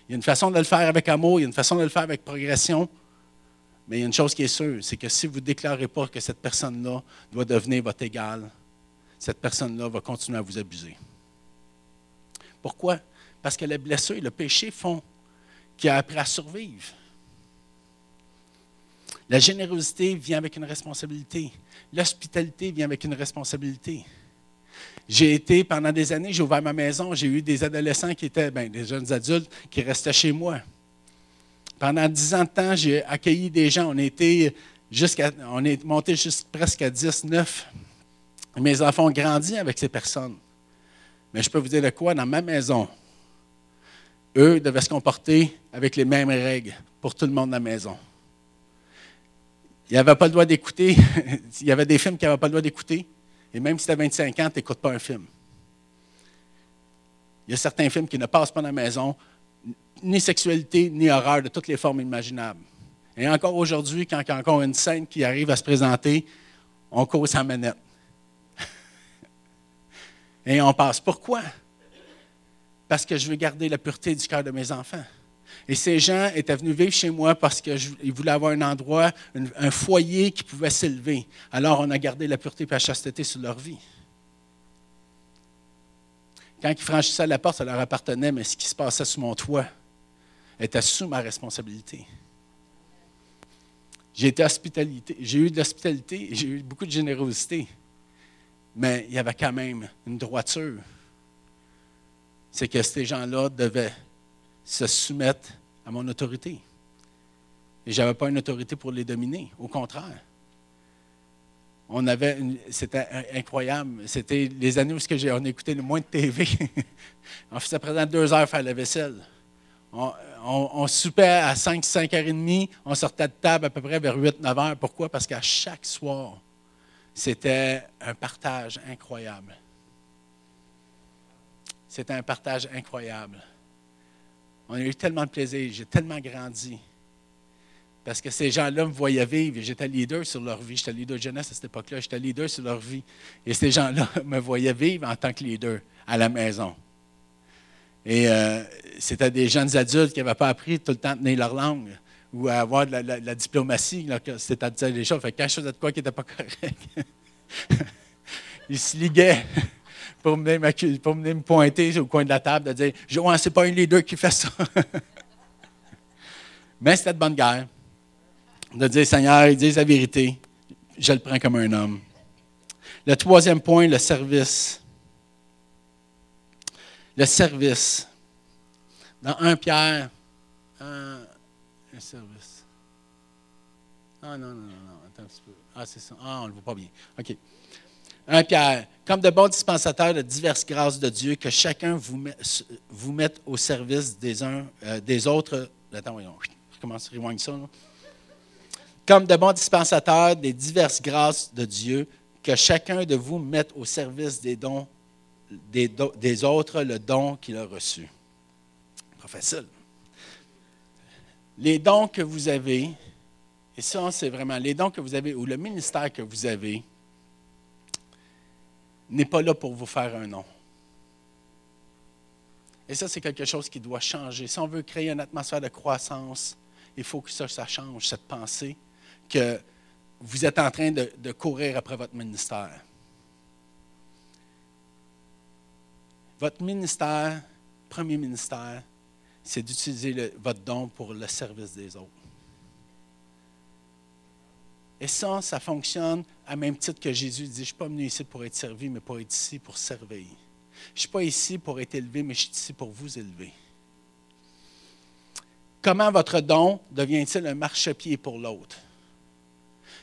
Il y a une façon de le faire avec amour, il y a une façon de le faire avec progression, mais il y a une chose qui est sûre, c'est que si vous ne déclarez pas que cette personne-là doit devenir votre égal, cette personne-là va continuer à vous abuser. Pourquoi? Parce que les blessures et le péché font qu'il a appris à survivre. La générosité vient avec une responsabilité. L'hospitalité vient avec une responsabilité. J'ai été, pendant des années, j'ai ouvert ma maison, j'ai eu des adolescents qui étaient, bien, des jeunes adultes qui restaient chez moi. Pendant dix ans de temps, j'ai accueilli des gens. On, était jusqu'à, on est monté presque à 10, 9. Mes enfants ont grandi avec ces personnes. Mais je peux vous dire de quoi, dans ma maison, eux devaient se comporter avec les mêmes règles pour tout le monde dans la maison. Il n'avait pas le droit d'écouter. Il y avait des films qu'il n'avait pas le droit d'écouter. Et même si tu as 25 ans, tu n'écoutes pas un film. Il y a certains films qui ne passent pas dans la maison, ni sexualité, ni horreur, de toutes les formes imaginables. Et encore aujourd'hui, quand il y a encore une scène qui arrive à se présenter, on cause sa manette. Et on passe. Pourquoi? Parce que je veux garder la pureté du cœur de mes enfants. Et ces gens étaient venus vivre chez moi parce qu'ils voulaient avoir un endroit, un, foyer qui pouvait s'élever. Alors, on a gardé la pureté et la chasteté sur leur vie. Quand ils franchissaient la porte, ça leur appartenait, mais ce qui se passait sous mon toit était sous ma responsabilité. J'ai été hospitalité, j'ai eu de l'hospitalité, j'ai eu beaucoup de générosité, mais il y avait quand même une droiture. C'est que ces gens-là devaient se soumettre à mon autorité. Et je n'avais pas une autorité pour les dominer, au contraire. On avait, c'était incroyable. C'était les années où on écoutait le moins de TV. on faisait présent deux heures faire la vaisselle. On, on, soupait à 5, 5 h 30 on sortait de table à peu près vers 8, 9 heures. Pourquoi? Parce qu'à chaque soir, c'était un partage incroyable. C'était un partage incroyable. On a eu tellement de plaisir, j'ai tellement grandi. Parce que ces gens-là me voyaient vivre. J'étais leader sur leur vie. J'étais leader de jeunesse à cette époque-là. J'étais leader sur leur vie. Et ces gens-là me voyaient vivre en tant que leader à la maison. Et euh, c'était des jeunes adultes qui n'avaient pas appris tout le temps à tenir leur langue ou à avoir de la, diplomatie. C'était à dire les choses. Fait que quand je faisais de quoi qui n'était pas correct, ils se liguaient pour venir, me pointer au coin de la table, de dire Joanne, c'est pas un leader qui fait ça. Mais c'était de bonne guerre. De dire Seigneur, il dit la vérité. Je le prends comme un homme. Le troisième point, le service. Le service. Dans 1 Pierre un, un service. Ah non, non, non, non, attends un petit peu. Ah, c'est ça. Ah, on ne le voit pas bien. OK. 1 Pierre, comme de bons dispensateurs de diverses grâces de Dieu, que chacun vous, vous mette au service des uns, euh, des autres. Attends, voyons. Je commence à rewind ça. Comme de bons dispensateurs des diverses grâces de Dieu, que chacun de vous mette au service des dons des, des autres le don qu'il a reçu. Pas facile. Les dons que vous avez, et ça, c'est vraiment les dons que vous avez, ou le ministère que vous avez, n'est pas là pour vous faire un nom. Et ça, c'est quelque chose qui doit changer. Si on veut créer une atmosphère de croissance, il faut que ça, ça change, cette pensée que vous êtes en train de, de courir après votre ministère. Votre ministère, premier ministère, c'est d'utiliser votre don pour le service des autres. Et ça, ça fonctionne à même titre que Jésus dit, je ne suis pas venu ici pour être servi, mais pour être ici pour servir. Je ne suis pas ici pour être élevé, mais je suis ici pour vous élever. Comment votre don devient-il un marchepied pour l'autre?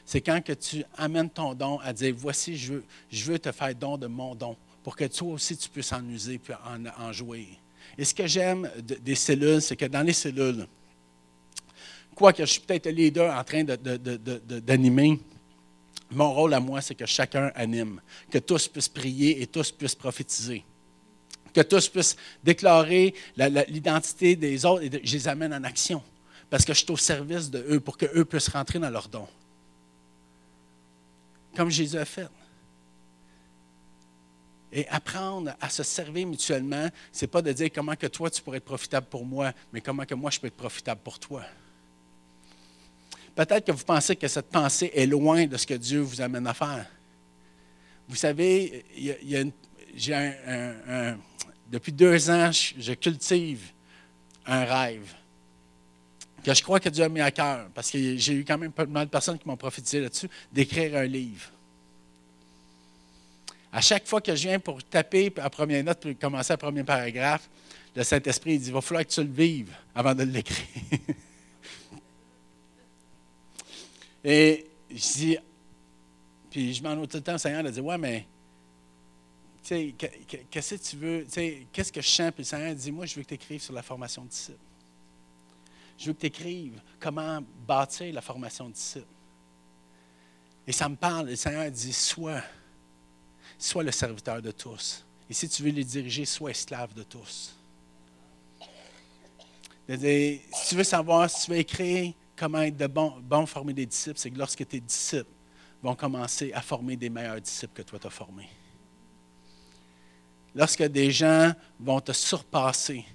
C'est quand que tu amènes ton don à dire, voici, je veux, te faire don de mon don, pour que toi aussi tu puisses en user puis en, en jouer. Et ce que j'aime des cellules, c'est que dans les cellules, quoique je suis peut-être le leader en train d'animer, mon rôle à moi, c'est que chacun anime, que tous puissent prier et tous puissent prophétiser, que tous puissent déclarer l'identité des autres et je les amène en action, parce que je suis au service de eux pour qu'eux puissent rentrer dans leur don. Comme Jésus a fait. Et apprendre à se servir mutuellement, ce n'est pas de dire comment que toi tu pourrais être profitable pour moi, mais comment que moi je peux être profitable pour toi. Peut-être que vous pensez que cette pensée est loin de ce que Dieu vous amène à faire. Vous savez, il y a, j'ai un, depuis deux ans, je cultive un rêve que je crois que Dieu a mis à cœur, parce que j'ai eu quand même pas mal de personnes qui m'ont prophétisé là-dessus, d'écrire un livre. À chaque fois que je viens pour taper la première note, pour commencer le premier paragraphe, le Saint-Esprit dit, il va falloir que tu le vives avant de l'écrire. Et je dis, puis je m'en tout le temps, Seigneur, de dire, ouais, mais, tu sais, qu'est-ce que tu veux, tu sais, qu'est-ce que je sens? Puis le Seigneur dit, moi, je veux que tu écrives sur la formation de disciples. Je veux que tu écrives comment bâtir la formation de disciples. Et ça me parle, le Seigneur dit, sois, sois le serviteur de tous. Et si tu veux les diriger, sois esclave de tous. si tu veux savoir, si tu veux écrire comment être de bon, bon former des disciples, c'est que lorsque tes disciples vont commencer à former des meilleurs disciples que toi tu as formés. Lorsque des gens vont te surpasser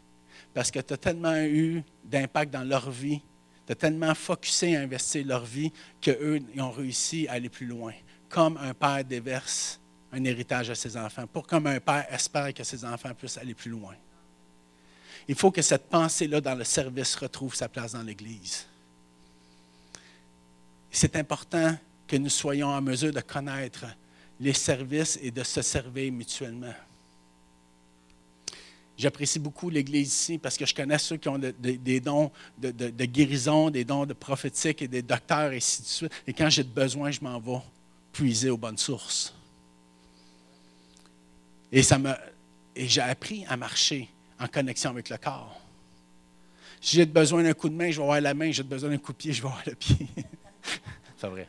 parce que tu as tellement eu d'impact dans leur vie, tu as tellement focusé à investir leur vie qu'eux ont réussi à aller plus loin. Comme un père déverse un héritage à ses enfants, pour comme un père espère que ses enfants puissent aller plus loin. Il faut que cette pensée-là dans le service retrouve sa place dans l'Église c'est important que nous soyons en mesure de connaître les services et de se servir mutuellement. J'apprécie beaucoup l'Église ici parce que je connais ceux qui ont des dons de, guérison, des dons de prophétique et des docteurs et ainsi de suite. Et quand j'ai besoin, je m'en vais puiser aux bonnes sources. Et, ça et j'ai appris à marcher en connexion avec le corps. Si j'ai besoin d'un coup de main, je vais avoir la main. J'ai besoin d'un coup de pied, je vais avoir le pied. C'est vrai.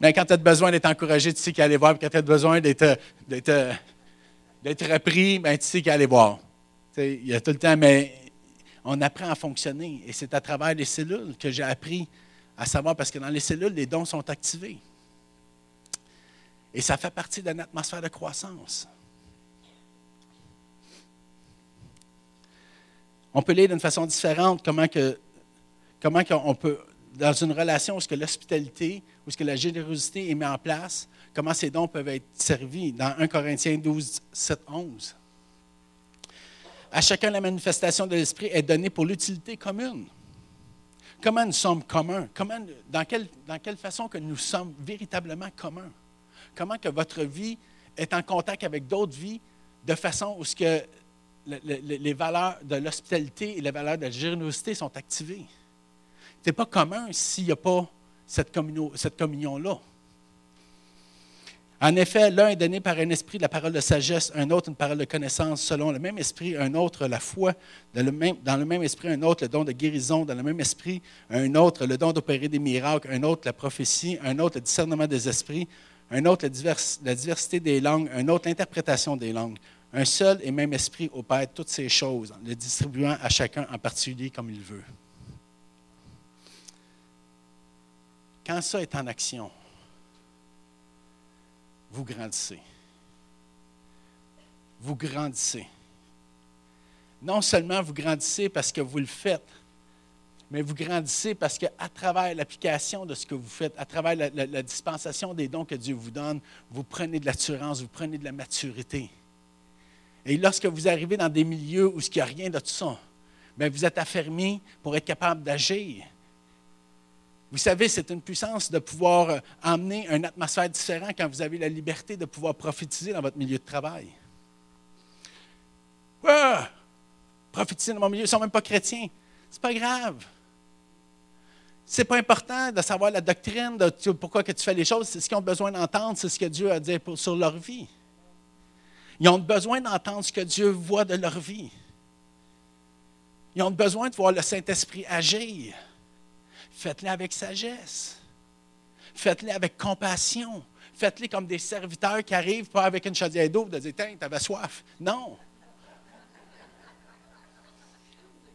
Mais quand tu as besoin d'être encouragé, tu sais qu'il aller voir. Quand tu as besoin d'être, repris, ben, tu sais qu'il aller voir. il y a tout le temps, mais on apprend à fonctionner. Et c'est à travers les cellules que j'ai appris à savoir, parce que dans les cellules, les dons sont activés. Et ça fait partie d'une atmosphère de croissance. On peut lire d'une façon différente comment que comment on peut, dans une relation où ce que l'hospitalité, où ce que la générosité est mise en place, comment ces dons peuvent être servis dans 1 Corinthiens 12, 7, 11. À chacun, la manifestation de l'Esprit est donnée pour l'utilité commune. Comment nous sommes communs? Comment, dans, quelle, dans quelle façon que nous sommes véritablement communs? Comment que votre vie est en contact avec d'autres vies de façon où ce que les valeurs de l'hospitalité et les valeurs de la générosité sont activées? N'est pas commun s'il n'y a pas cette, communion-là. En effet, l'un est donné par un esprit la parole de sagesse, un autre une parole de connaissance selon le même esprit, un autre la foi, dans le même, esprit, un autre le don de guérison, dans le même esprit, un autre le don d'opérer des miracles, un autre la prophétie, un autre le discernement des esprits, un autre la, la diversité des langues, un autre l'interprétation des langues. Un seul et même esprit opère toutes ces choses, le distribuant à chacun en particulier comme il veut. Quand ça est en action, vous grandissez. Vous grandissez. Non seulement vous grandissez parce que vous le faites, mais vous grandissez parce qu'à travers l'application de ce que vous faites, à travers la, dispensation des dons que Dieu vous donne, vous prenez de l'assurance, vous prenez de la maturité. Et lorsque vous arrivez dans des milieux où il n'y a rien de tout ça, bien, vous êtes affermi pour être capable d'agir. Vous savez, c'est une puissance de pouvoir euh, emmener une atmosphère différente quand vous avez la liberté de pouvoir prophétiser dans votre milieu de travail. Prophétiser dans mon milieu, ils ne sont même pas chrétiens. C'est pas grave. C'est pas important de savoir la doctrine de pourquoi que tu fais les choses. C'est ce qu'ils ont besoin d'entendre, c'est ce que Dieu a dit sur leur vie. Ils ont besoin d'entendre ce que Dieu voit de leur vie. Ils ont besoin de voir le Saint-Esprit agir. Faites-le avec sagesse. Faites-le avec compassion. Faites-le comme des serviteurs qui arrivent pas avec une chaudière d'eau de dire Tiens, tu avais soif. Non.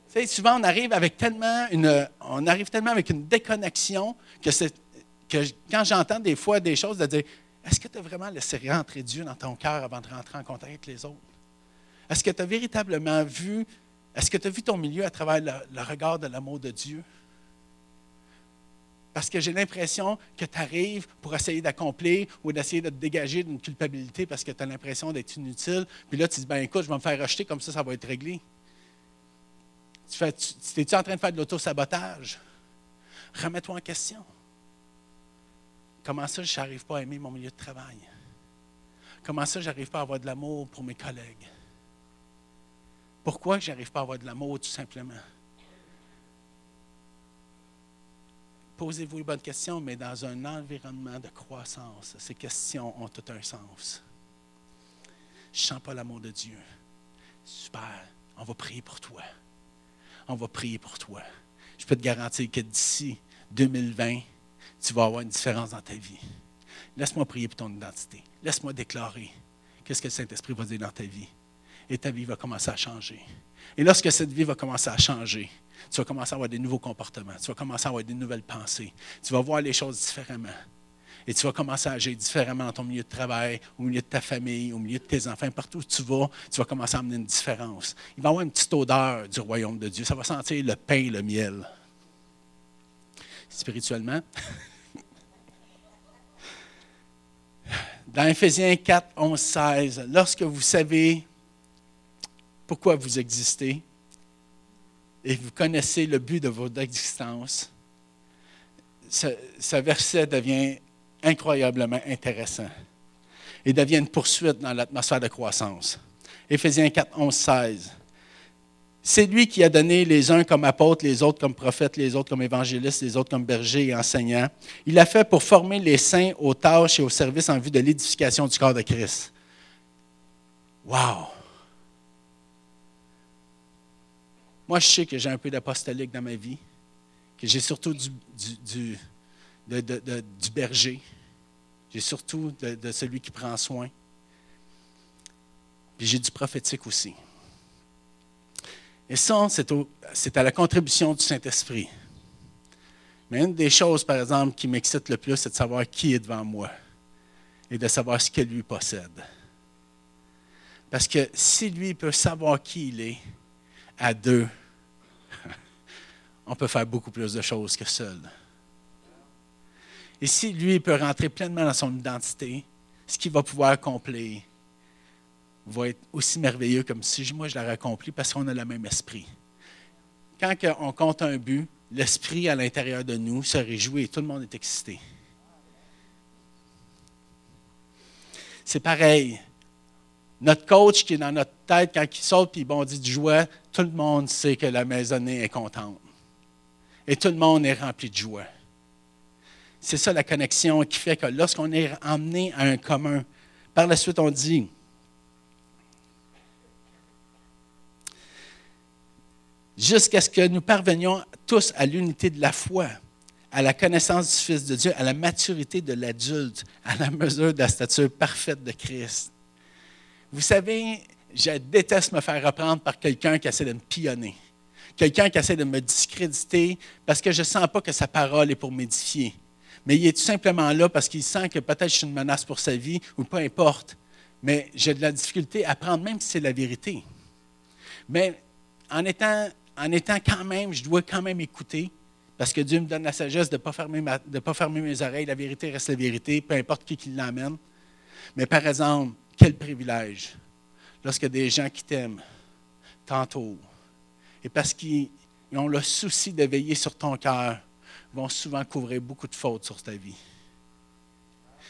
Tu sais, souvent, on arrive avec tellement une, on arrive tellement avec une déconnexion que, que quand j'entends des fois des choses de dire Est-ce que tu as vraiment laissé rentrer Dieu dans ton cœur avant de rentrer en contact avec les autres? Est-ce que tu as véritablement vu, est-ce que tu as vu ton milieu à travers le regard de l'amour de Dieu? Parce que j'ai l'impression que tu arrives pour essayer d'accomplir ou d'essayer de te dégager d'une culpabilité parce que tu as l'impression d'être inutile. Puis là, tu dis, ben écoute, je vais me faire rejeter, comme ça, ça va être réglé. Tu es-tu en train de faire de l'auto-sabotage? Remets-toi en question. Comment ça, je n'arrive pas à aimer mon milieu de travail? Comment ça, je n'arrive pas à avoir de l'amour pour mes collègues? Pourquoi je n'arrive pas à avoir de l'amour, tout simplement? Posez-vous les bonnes questions, mais dans un environnement de croissance, ces questions ont tout un sens. Je ne sens pas l'amour de Dieu. Super, on va prier pour toi. On va prier pour toi. Je peux te garantir que d'ici 2020, tu vas avoir une différence dans ta vie. Laisse-moi prier pour ton identité. Laisse-moi déclarer qu'est-ce que le Saint-Esprit va dire dans ta vie. Et ta vie va commencer à changer. Et lorsque cette vie va commencer à changer, tu vas commencer à avoir des nouveaux comportements, tu vas commencer à avoir des nouvelles pensées, tu vas voir les choses différemment. Et tu vas commencer à agir différemment dans ton milieu de travail, au milieu de ta famille, au milieu de tes enfants. Partout où tu vas, tu vas commencer à amener une différence. Il va y avoir une petite odeur du royaume de Dieu. Ça va sentir le pain et le miel. Spirituellement. Dans Ephésiens 4, 11, 16, lorsque vous savez pourquoi vous existez, et vous connaissez le but de votre existence, ce, verset devient incroyablement intéressant et devient une poursuite dans l'atmosphère de croissance. Éphésiens 4, 11, 16. C'est lui qui a donné les uns comme apôtres, les autres comme prophètes, les autres comme évangélistes, les autres comme bergers et enseignants. Il l'a fait pour former les saints aux tâches et aux services en vue de l'édification du corps de Christ. Wow! Moi, je sais que j'ai un peu d'apostolique dans ma vie, que j'ai surtout du, du, du berger, j'ai surtout de, celui qui prend soin, puis j'ai du prophétique aussi. Et ça, c'est à la contribution du Saint-Esprit. Mais une des choses, par exemple, qui m'excite le plus, c'est de savoir qui est devant moi et de savoir ce que lui possède. Parce que si lui peut savoir qui il est, à deux, on peut faire beaucoup plus de choses que seul. Et si lui peut rentrer pleinement dans son identité, ce qu'il va pouvoir accomplir va être aussi merveilleux comme si moi je l'aurais accompli parce qu'on a le même esprit. Quand on compte un but, l'esprit à l'intérieur de nous se réjouit et tout le monde est excité. C'est pareil. Notre coach qui est dans notre tête, quand il saute et bondit de joie, tout le monde sait que la maisonnée est contente. Et tout le monde est rempli de joie. C'est ça la connexion qui fait que lorsqu'on est emmené à un commun, par la suite on dit, jusqu'à ce que nous parvenions tous à l'unité de la foi, à la connaissance du Fils de Dieu, à la maturité de l'adulte, à la mesure de la stature parfaite de Christ. Vous savez, je déteste me faire reprendre par quelqu'un qui essaie de me pionner, quelqu'un qui essaie de me discréditer parce que je ne sens pas que sa parole est pour m'édifier. Mais il est tout simplement là parce qu'il sent que peut-être je suis une menace pour sa vie ou peu importe. Mais j'ai de la difficulté à prendre, même si c'est la vérité. Mais en étant quand même, je dois quand même écouter, parce que Dieu me donne la sagesse de ne pas, fermer mes oreilles. La vérité reste la vérité, peu importe qui, qui l'amène. Mais par exemple, quel privilège lorsque des gens qui t'aiment t'entourent. Et parce qu'ils ont le souci de veiller sur ton cœur, vont souvent couvrir beaucoup de fautes sur ta vie.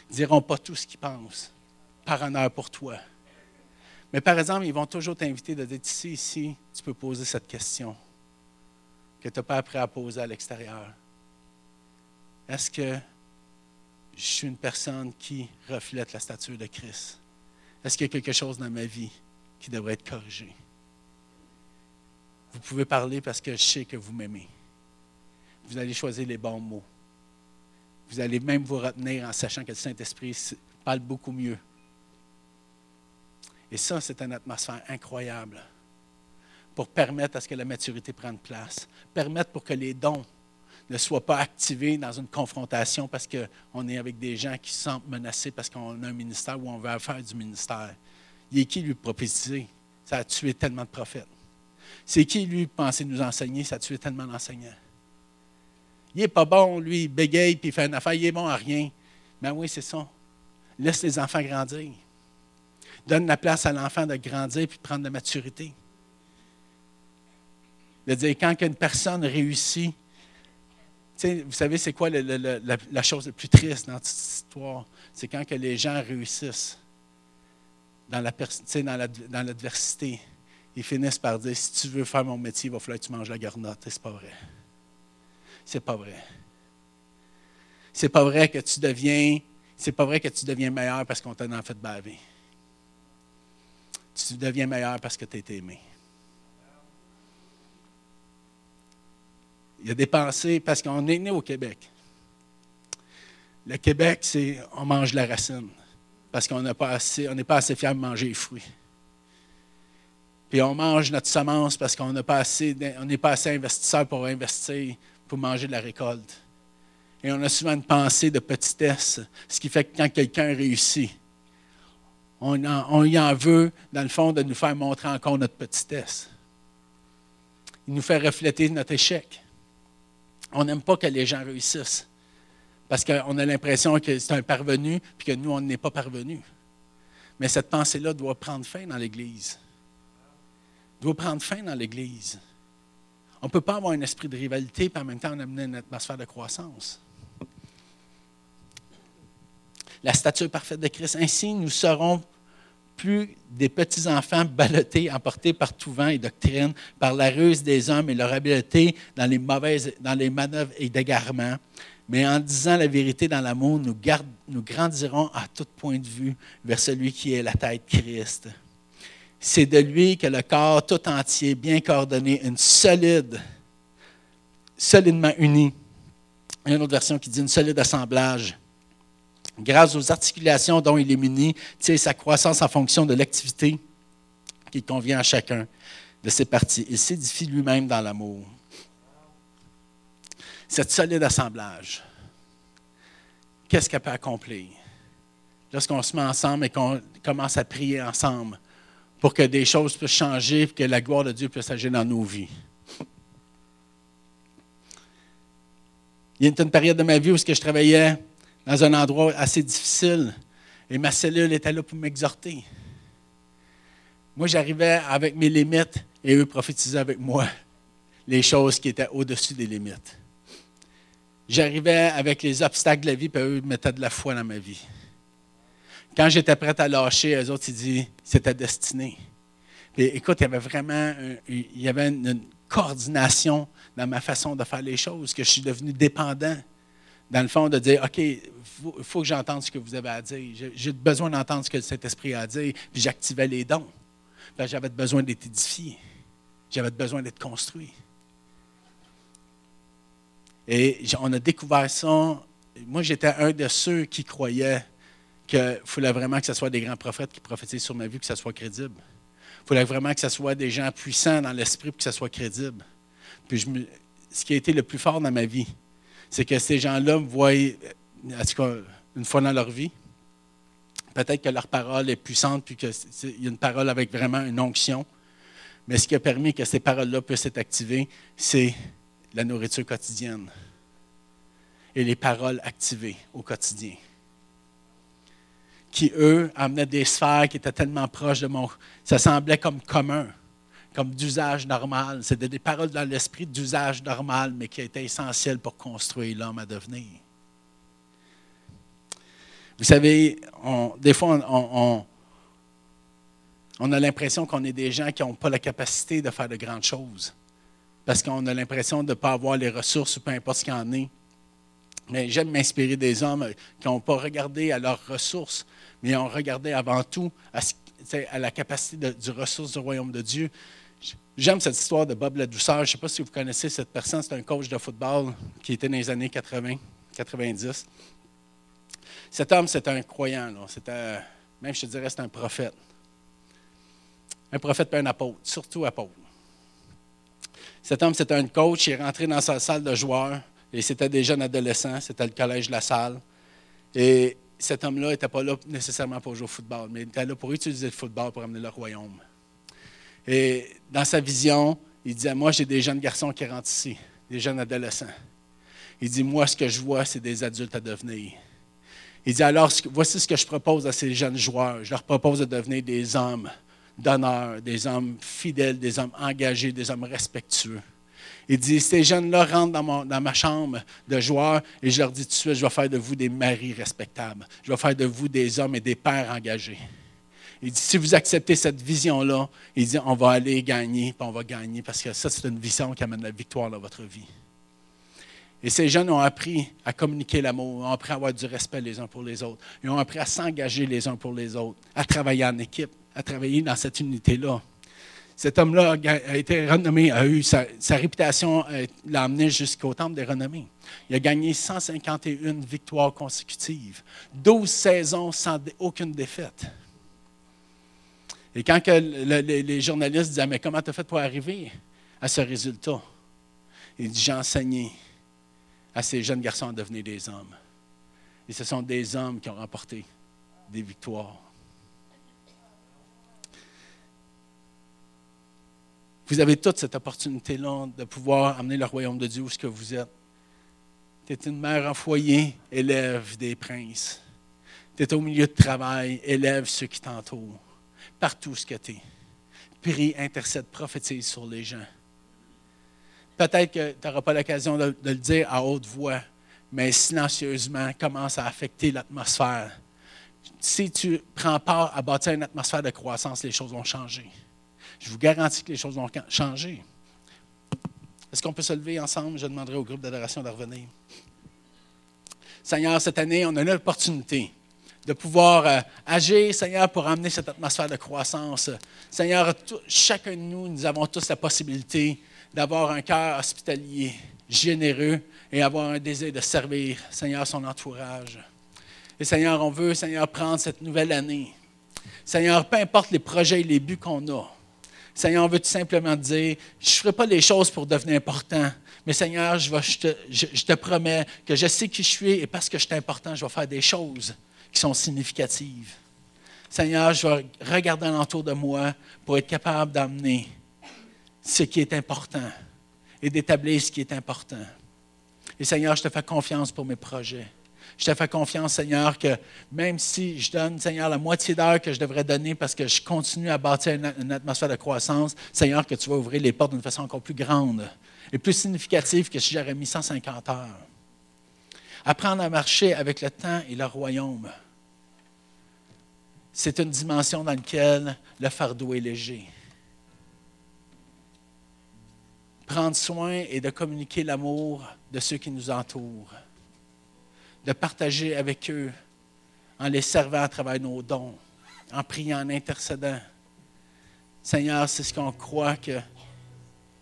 Ils diront pas tout ce qu'ils pensent, par honneur pour toi. Mais par exemple, ils vont toujours t'inviter de dire ici, ici, tu peux poser cette question que tu n'as pas appris à poser à l'extérieur. Est-ce que je suis une personne qui reflète la stature de Christ? Est-ce qu'il y a quelque chose dans ma vie qui devrait être corrigé? Vous pouvez parler parce que je sais que vous m'aimez. Vous allez choisir les bons mots. Vous allez même vous retenir en sachant que le Saint-Esprit parle beaucoup mieux et ça, c'est une atmosphère incroyable pour permettre à ce que la maturité prenne place, permettre pour que les dons ne soient pas activés dans une confrontation parce qu'on est avec des gens qui se sentent menacés parce qu'on a un ministère ou on veut faire du ministère. Il qui lui prophétiser? Ça a tué tellement de prophètes. C'est qui lui penser nous enseigner? Ça tué tellement d'enseignants. Il n'est pas bon, lui, il bégaye puis il fait une affaire, il est bon à rien. Mais oui, c'est ça. Laisse les enfants grandir. Donne la place à l'enfant de grandir puis de prendre de la maturité. Dire, quand une personne réussit, vous savez, c'est quoi la, chose la plus triste dans cette histoire? C'est quand les gens réussissent dans, la, dans l'adversité. Ils finissent par dire, si tu veux faire mon métier, il va falloir que tu manges la garnotte. Et c'est pas vrai. C'est pas vrai. C'est pas vrai que tu deviens, c'est pas vrai que tu deviens meilleur parce qu'on t'a en fait baver tu deviens meilleur parce que tu es aimé. Il y a des pensées, parce qu'on est né au Québec. Le Québec, c'est on mange la racine, parce qu'on n'est pas assez, on pas assez fiers de manger les fruits. Puis on mange notre semence parce qu'on n'est pas assez, investisseur pour investir, pour manger de la récolte. Et on a souvent une pensée de petitesse, ce qui fait que quand quelqu'un réussit, on, y en veut, dans le fond, de nous faire montrer encore notre petitesse. Il nous fait refléter notre échec. On n'aime pas que les gens réussissent parce qu'on a l'impression que c'est un parvenu puis que nous, on n'est pas parvenu. Mais cette pensée-là doit prendre fin dans l'Église. Doit prendre fin dans l'Église. On ne peut pas avoir un esprit de rivalité et en même temps amener une atmosphère de croissance la stature parfaite de Christ. Ainsi, nous serons plus des petits-enfants ballottés, emportés par tout vent et doctrine, par la ruse des hommes et leur habileté dans les mauvaises, dans les manœuvres et d'égarement. Mais en disant la vérité dans l'amour, nous, nous grandirons à tout point de vue vers celui qui est la tête Christ. C'est de lui que le corps tout entier, bien coordonné, une solide, solidement uni. Il y a une autre version qui dit une solide assemblage grâce aux articulations dont il est muni, sa croissance en fonction de l'activité qui convient à chacun de ses parties. Il s'édifie lui-même dans l'amour. Cette solide assemblage, qu'est-ce qu'elle peut accomplir? Lorsqu'on se met ensemble et qu'on commence à prier ensemble pour que des choses puissent changer et que la gloire de Dieu puisse agir dans nos vies. Il y a une période de ma vie où je travaillais dans un endroit assez difficile. Et ma cellule était là pour m'exhorter. Moi, j'arrivais avec mes limites et eux prophétisaient avec moi les choses qui étaient au-dessus des limites. J'arrivais avec les obstacles de la vie, et eux mettaient de la foi dans ma vie. Quand j'étais prêt à lâcher, eux autres, ils disent c'était destiné. Puis, écoute, il y avait vraiment il y avait une, coordination dans ma façon de faire les choses, que je suis devenu dépendant. Dans le fond, de dire OK, il faut, que j'entende ce que vous avez à dire. J'ai besoin d'entendre ce que le Saint-Esprit a à dire. Puis j'activais les dons. J'avais besoin d'être édifié. J'avais besoin d'être construit. Et on a découvert ça. Moi, j'étais un de ceux qui croyaient qu'il fallait vraiment que ce soit des grands prophètes qui prophétisent sur ma vie, que ce soit crédible? Il fallait vraiment que ce soit des gens puissants dans l'esprit pour que ce soit crédible? Puis ce qui a été le plus fort dans ma vie, c'est que ces gens-là me voient, cas, une fois dans leur vie. Peut-être que leur parole est puissante, puis qu'il y a une parole avec vraiment une onction. Mais ce qui a permis que ces paroles-là puissent être activées, c'est la nourriture quotidienne et les paroles activées au quotidien. Qui, eux, amenaient des sphères qui étaient tellement proches de mon... Ça semblait comme commun, comme d'usage normal. C'était des paroles dans l'esprit d'usage normal, mais qui étaient essentielles pour construire l'homme à devenir. Vous savez, des fois, on, a l'impression qu'on est des gens qui n'ont pas la capacité de faire de grandes choses. Parce qu'on a l'impression de ne pas avoir les ressources ou peu importe ce qu'il en est. Mais j'aime m'inspirer des hommes qui n'ont pas regardé à leurs ressources, mais ont regardé avant tout à, la capacité du ressource du royaume de Dieu. J'aime cette histoire de Bob la douceur. Je ne sais pas si vous connaissez cette personne. C'est un coach de football qui était dans les années 80, 90. Cet homme, c'est un croyant. C'était, même, je te dirais, c'est un prophète. Un prophète, pas un apôtre, surtout apôtre. Cet homme, c'était un coach, il est rentré dans sa salle de joueurs, et c'était des jeunes adolescents, c'était le collège de la salle. Et cet homme-là n'était pas là nécessairement pour jouer au football, mais il était là pour utiliser le football pour amener le royaume. Et dans sa vision, il disait, moi j'ai des jeunes garçons qui rentrent ici, des jeunes adolescents. Il dit, moi ce que je vois, c'est des adultes à devenir. Il dit, alors voici ce que je propose à ces jeunes joueurs. Je leur propose de devenir des hommes d'honneur, des hommes fidèles, des hommes engagés, des hommes respectueux. Il dit, ces jeunes-là rentrent dans, ma chambre de joueurs et je leur dis tout de suite, je vais faire de vous des maris respectables. Je vais faire de vous des hommes et des pères engagés. Il dit, si vous acceptez cette vision-là, il dit, on va aller gagner, puis on va gagner, parce que ça, c'est une vision qui amène la victoire dans votre vie. Et ces jeunes ont appris à communiquer l'amour, ont appris à avoir du respect les uns pour les autres. Ils ont appris à s'engager les uns pour les autres, à travailler en équipe, à travailler dans cette unité-là. Cet homme-là a été renommé, a eu sa, réputation, euh, l'a amené jusqu'au temple des renommées. Il a gagné 151 victoires consécutives, 12 saisons sans aucune défaite. Et quand les journalistes disaient Mais comment tu as fait pour arriver à ce résultat? Il dit J'ai enseigné à ces jeunes garçons à devenir des hommes. Et ce sont des hommes qui ont remporté des victoires. Vous avez toute cette opportunité-là de pouvoir amener le royaume de Dieu où ce que vous êtes. Tu es une mère en foyer, élève des princes. Tu es au milieu de travail, élève ceux qui t'entourent. Partout ce que tu es. Prie, intercède, prophétise sur les gens. Peut-être que tu n'auras pas l'occasion de, le dire à haute voix, mais silencieusement commence à affecter l'atmosphère. Si tu prends part à bâtir une atmosphère de croissance, les choses vont changer. Je vous garantis que les choses vont changer. Est-ce qu'on peut se lever ensemble? Je demanderai au groupe d'adoration de revenir. Seigneur, cette année, on a l'opportunité de pouvoir euh, agir, Seigneur, pour amener cette atmosphère de croissance. Seigneur, chacun de nous, nous avons tous la possibilité d'avoir un cœur hospitalier, généreux et avoir un désir de servir, Seigneur, son entourage. Et Seigneur, on veut, Seigneur, prendre cette nouvelle année. Seigneur, peu importe les projets et les buts qu'on a, Seigneur, tout simplement dire, je ne ferai pas les choses pour devenir important, mais Seigneur, je, te, je, te, promets que je sais qui je suis et parce que je suis important, je vais faire des choses qui sont significatives. Seigneur, je vais regarder alentour de moi pour être capable d'amener ce qui est important et d'établir ce qui est important. Et Seigneur, je te fais confiance pour mes projets. Je te fais confiance, Seigneur, que même si je donne, Seigneur, la moitié d'heure que je devrais donner parce que je continue à bâtir une, atmosphère de croissance, Seigneur, que tu vas ouvrir les portes d'une façon encore plus grande et plus significative que si j'aurais mis 150 heures. Apprendre à marcher avec le temps et le royaume. c'est une dimension dans laquelle le fardeau est léger. Prendre soin et de communiquer l'amour de ceux qui nous entourent. De partager avec eux en les servant à travers nos dons, en priant, en intercédant. Seigneur, c'est ce qu'on croit que,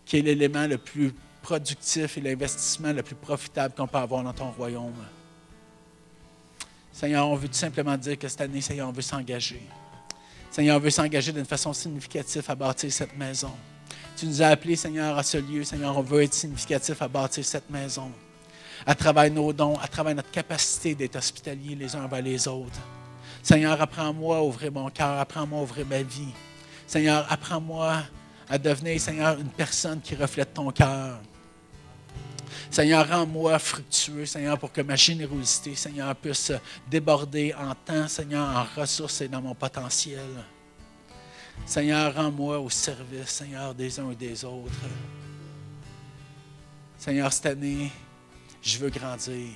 qui l'élément le plus productif et l'investissement le plus profitable qu'on peut avoir dans ton royaume. Seigneur, on veut tout simplement dire que cette année, Seigneur, on veut s'engager. Seigneur, on veut s'engager d'une façon significative à bâtir cette maison. Tu nous as appelés, Seigneur, à ce lieu. Seigneur, on veut être significatif à bâtir cette maison. À travers nos dons, à travers notre capacité d'être hospitaliers les uns envers les autres. Seigneur, apprends-moi à ouvrir mon cœur, apprends-moi à ouvrir ma vie. Seigneur, apprends-moi à devenir, Seigneur, une personne qui reflète ton cœur. Seigneur, rends-moi fructueux, Seigneur, pour que ma générosité, Seigneur, puisse déborder en temps, Seigneur, en ressources et dans mon potentiel. Seigneur, rends-moi au service, Seigneur, des uns et des autres. Seigneur, cette année, je veux grandir.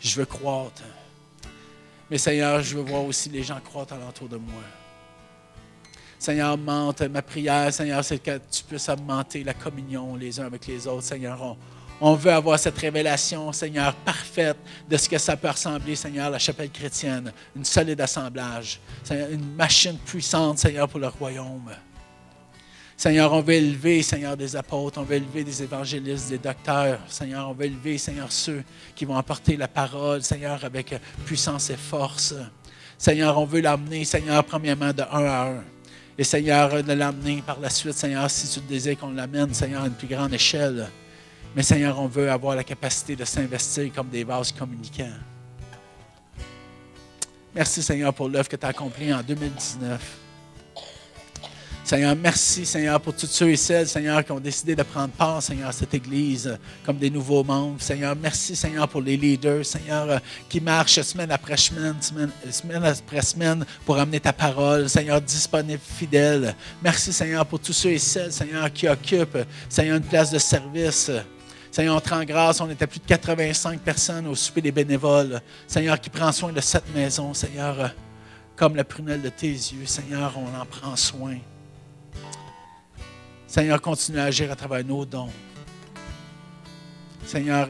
Je veux croître. Mais Seigneur, je veux voir aussi les gens croître alentour de moi. Seigneur, augmente ma prière, Seigneur, c'est que tu puisses augmenter la communion les uns avec les autres. Seigneur, on, on veut avoir cette révélation, Seigneur, parfaite de ce que ça peut ressembler, Seigneur, la chapelle chrétienne, une solide assemblage, une machine puissante, Seigneur, pour le royaume. Seigneur, on veut élever, Seigneur, des apôtres, on veut élever des évangélistes, des docteurs. Seigneur, on veut élever, Seigneur, ceux qui vont apporter la parole, Seigneur, avec puissance et force. Seigneur, on veut l'amener, Seigneur, premièrement, de un à un. Et Seigneur, de l'amener par la suite, Seigneur, si tu désires qu'on l'amène, Seigneur, à une plus grande échelle. Mais Seigneur, on veut avoir la capacité de s'investir comme des vases communicants. Merci Seigneur pour l'œuvre que tu as accomplie en 2019. Seigneur, merci Seigneur pour tous ceux et celles, Seigneur, qui ont décidé de prendre part, Seigneur, à cette Église comme des nouveaux membres. Seigneur, merci Seigneur pour les leaders, Seigneur, qui marchent semaine après semaine, semaine, après semaine pour amener ta parole. Seigneur, disponible, fidèle. Merci Seigneur pour tous ceux et celles, Seigneur, qui occupent, Seigneur, une place de service. Seigneur, on te rend grâce, on était plus de 85 personnes au souper des bénévoles. Seigneur, qui prend soin de cette maison, Seigneur, comme la prunelle de tes yeux. Seigneur, on en prend soin. Seigneur, continue à agir à travers nos dons. Seigneur,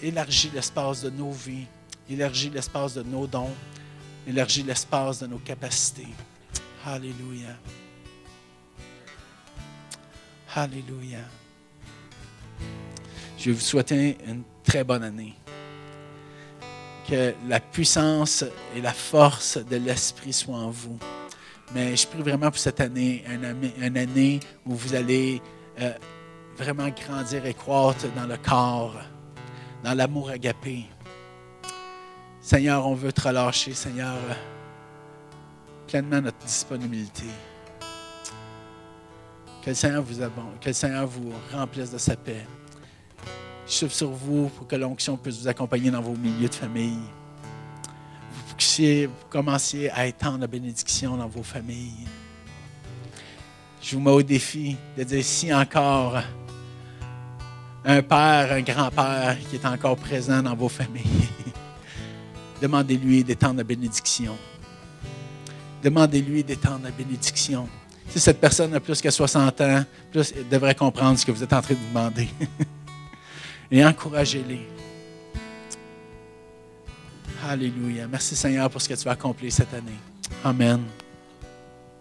élargis l'espace de nos vies, élargis l'espace de nos dons, élargis l'espace de nos capacités. Alléluia. Alléluia. Je vais vous souhaiter une très bonne année. Que la puissance et la force de l'Esprit soient en vous. Mais je prie vraiment pour cette année, une année où vous allez euh, vraiment grandir et croître dans le corps, dans l'amour agapé. Seigneur, on veut te relâcher, Seigneur, pleinement notre disponibilité. Que le Seigneur vous, que le Seigneur vous remplisse de sa paix. Je souffle sur vous pour que l'onction puisse vous accompagner dans vos milieux de famille. Vous puissiez commencer à étendre la bénédiction dans vos familles. Je vous mets au défi de dire si encore un père, un grand-père qui est encore présent dans vos familles, demandez-lui d'étendre la bénédiction. Demandez-lui d'étendre la bénédiction. Si cette personne a plus que 60 ans, plus, elle devrait comprendre ce que vous êtes en train de demander. et encouragez-les. Alléluia. Merci Seigneur pour ce que tu as accompli cette année. Amen.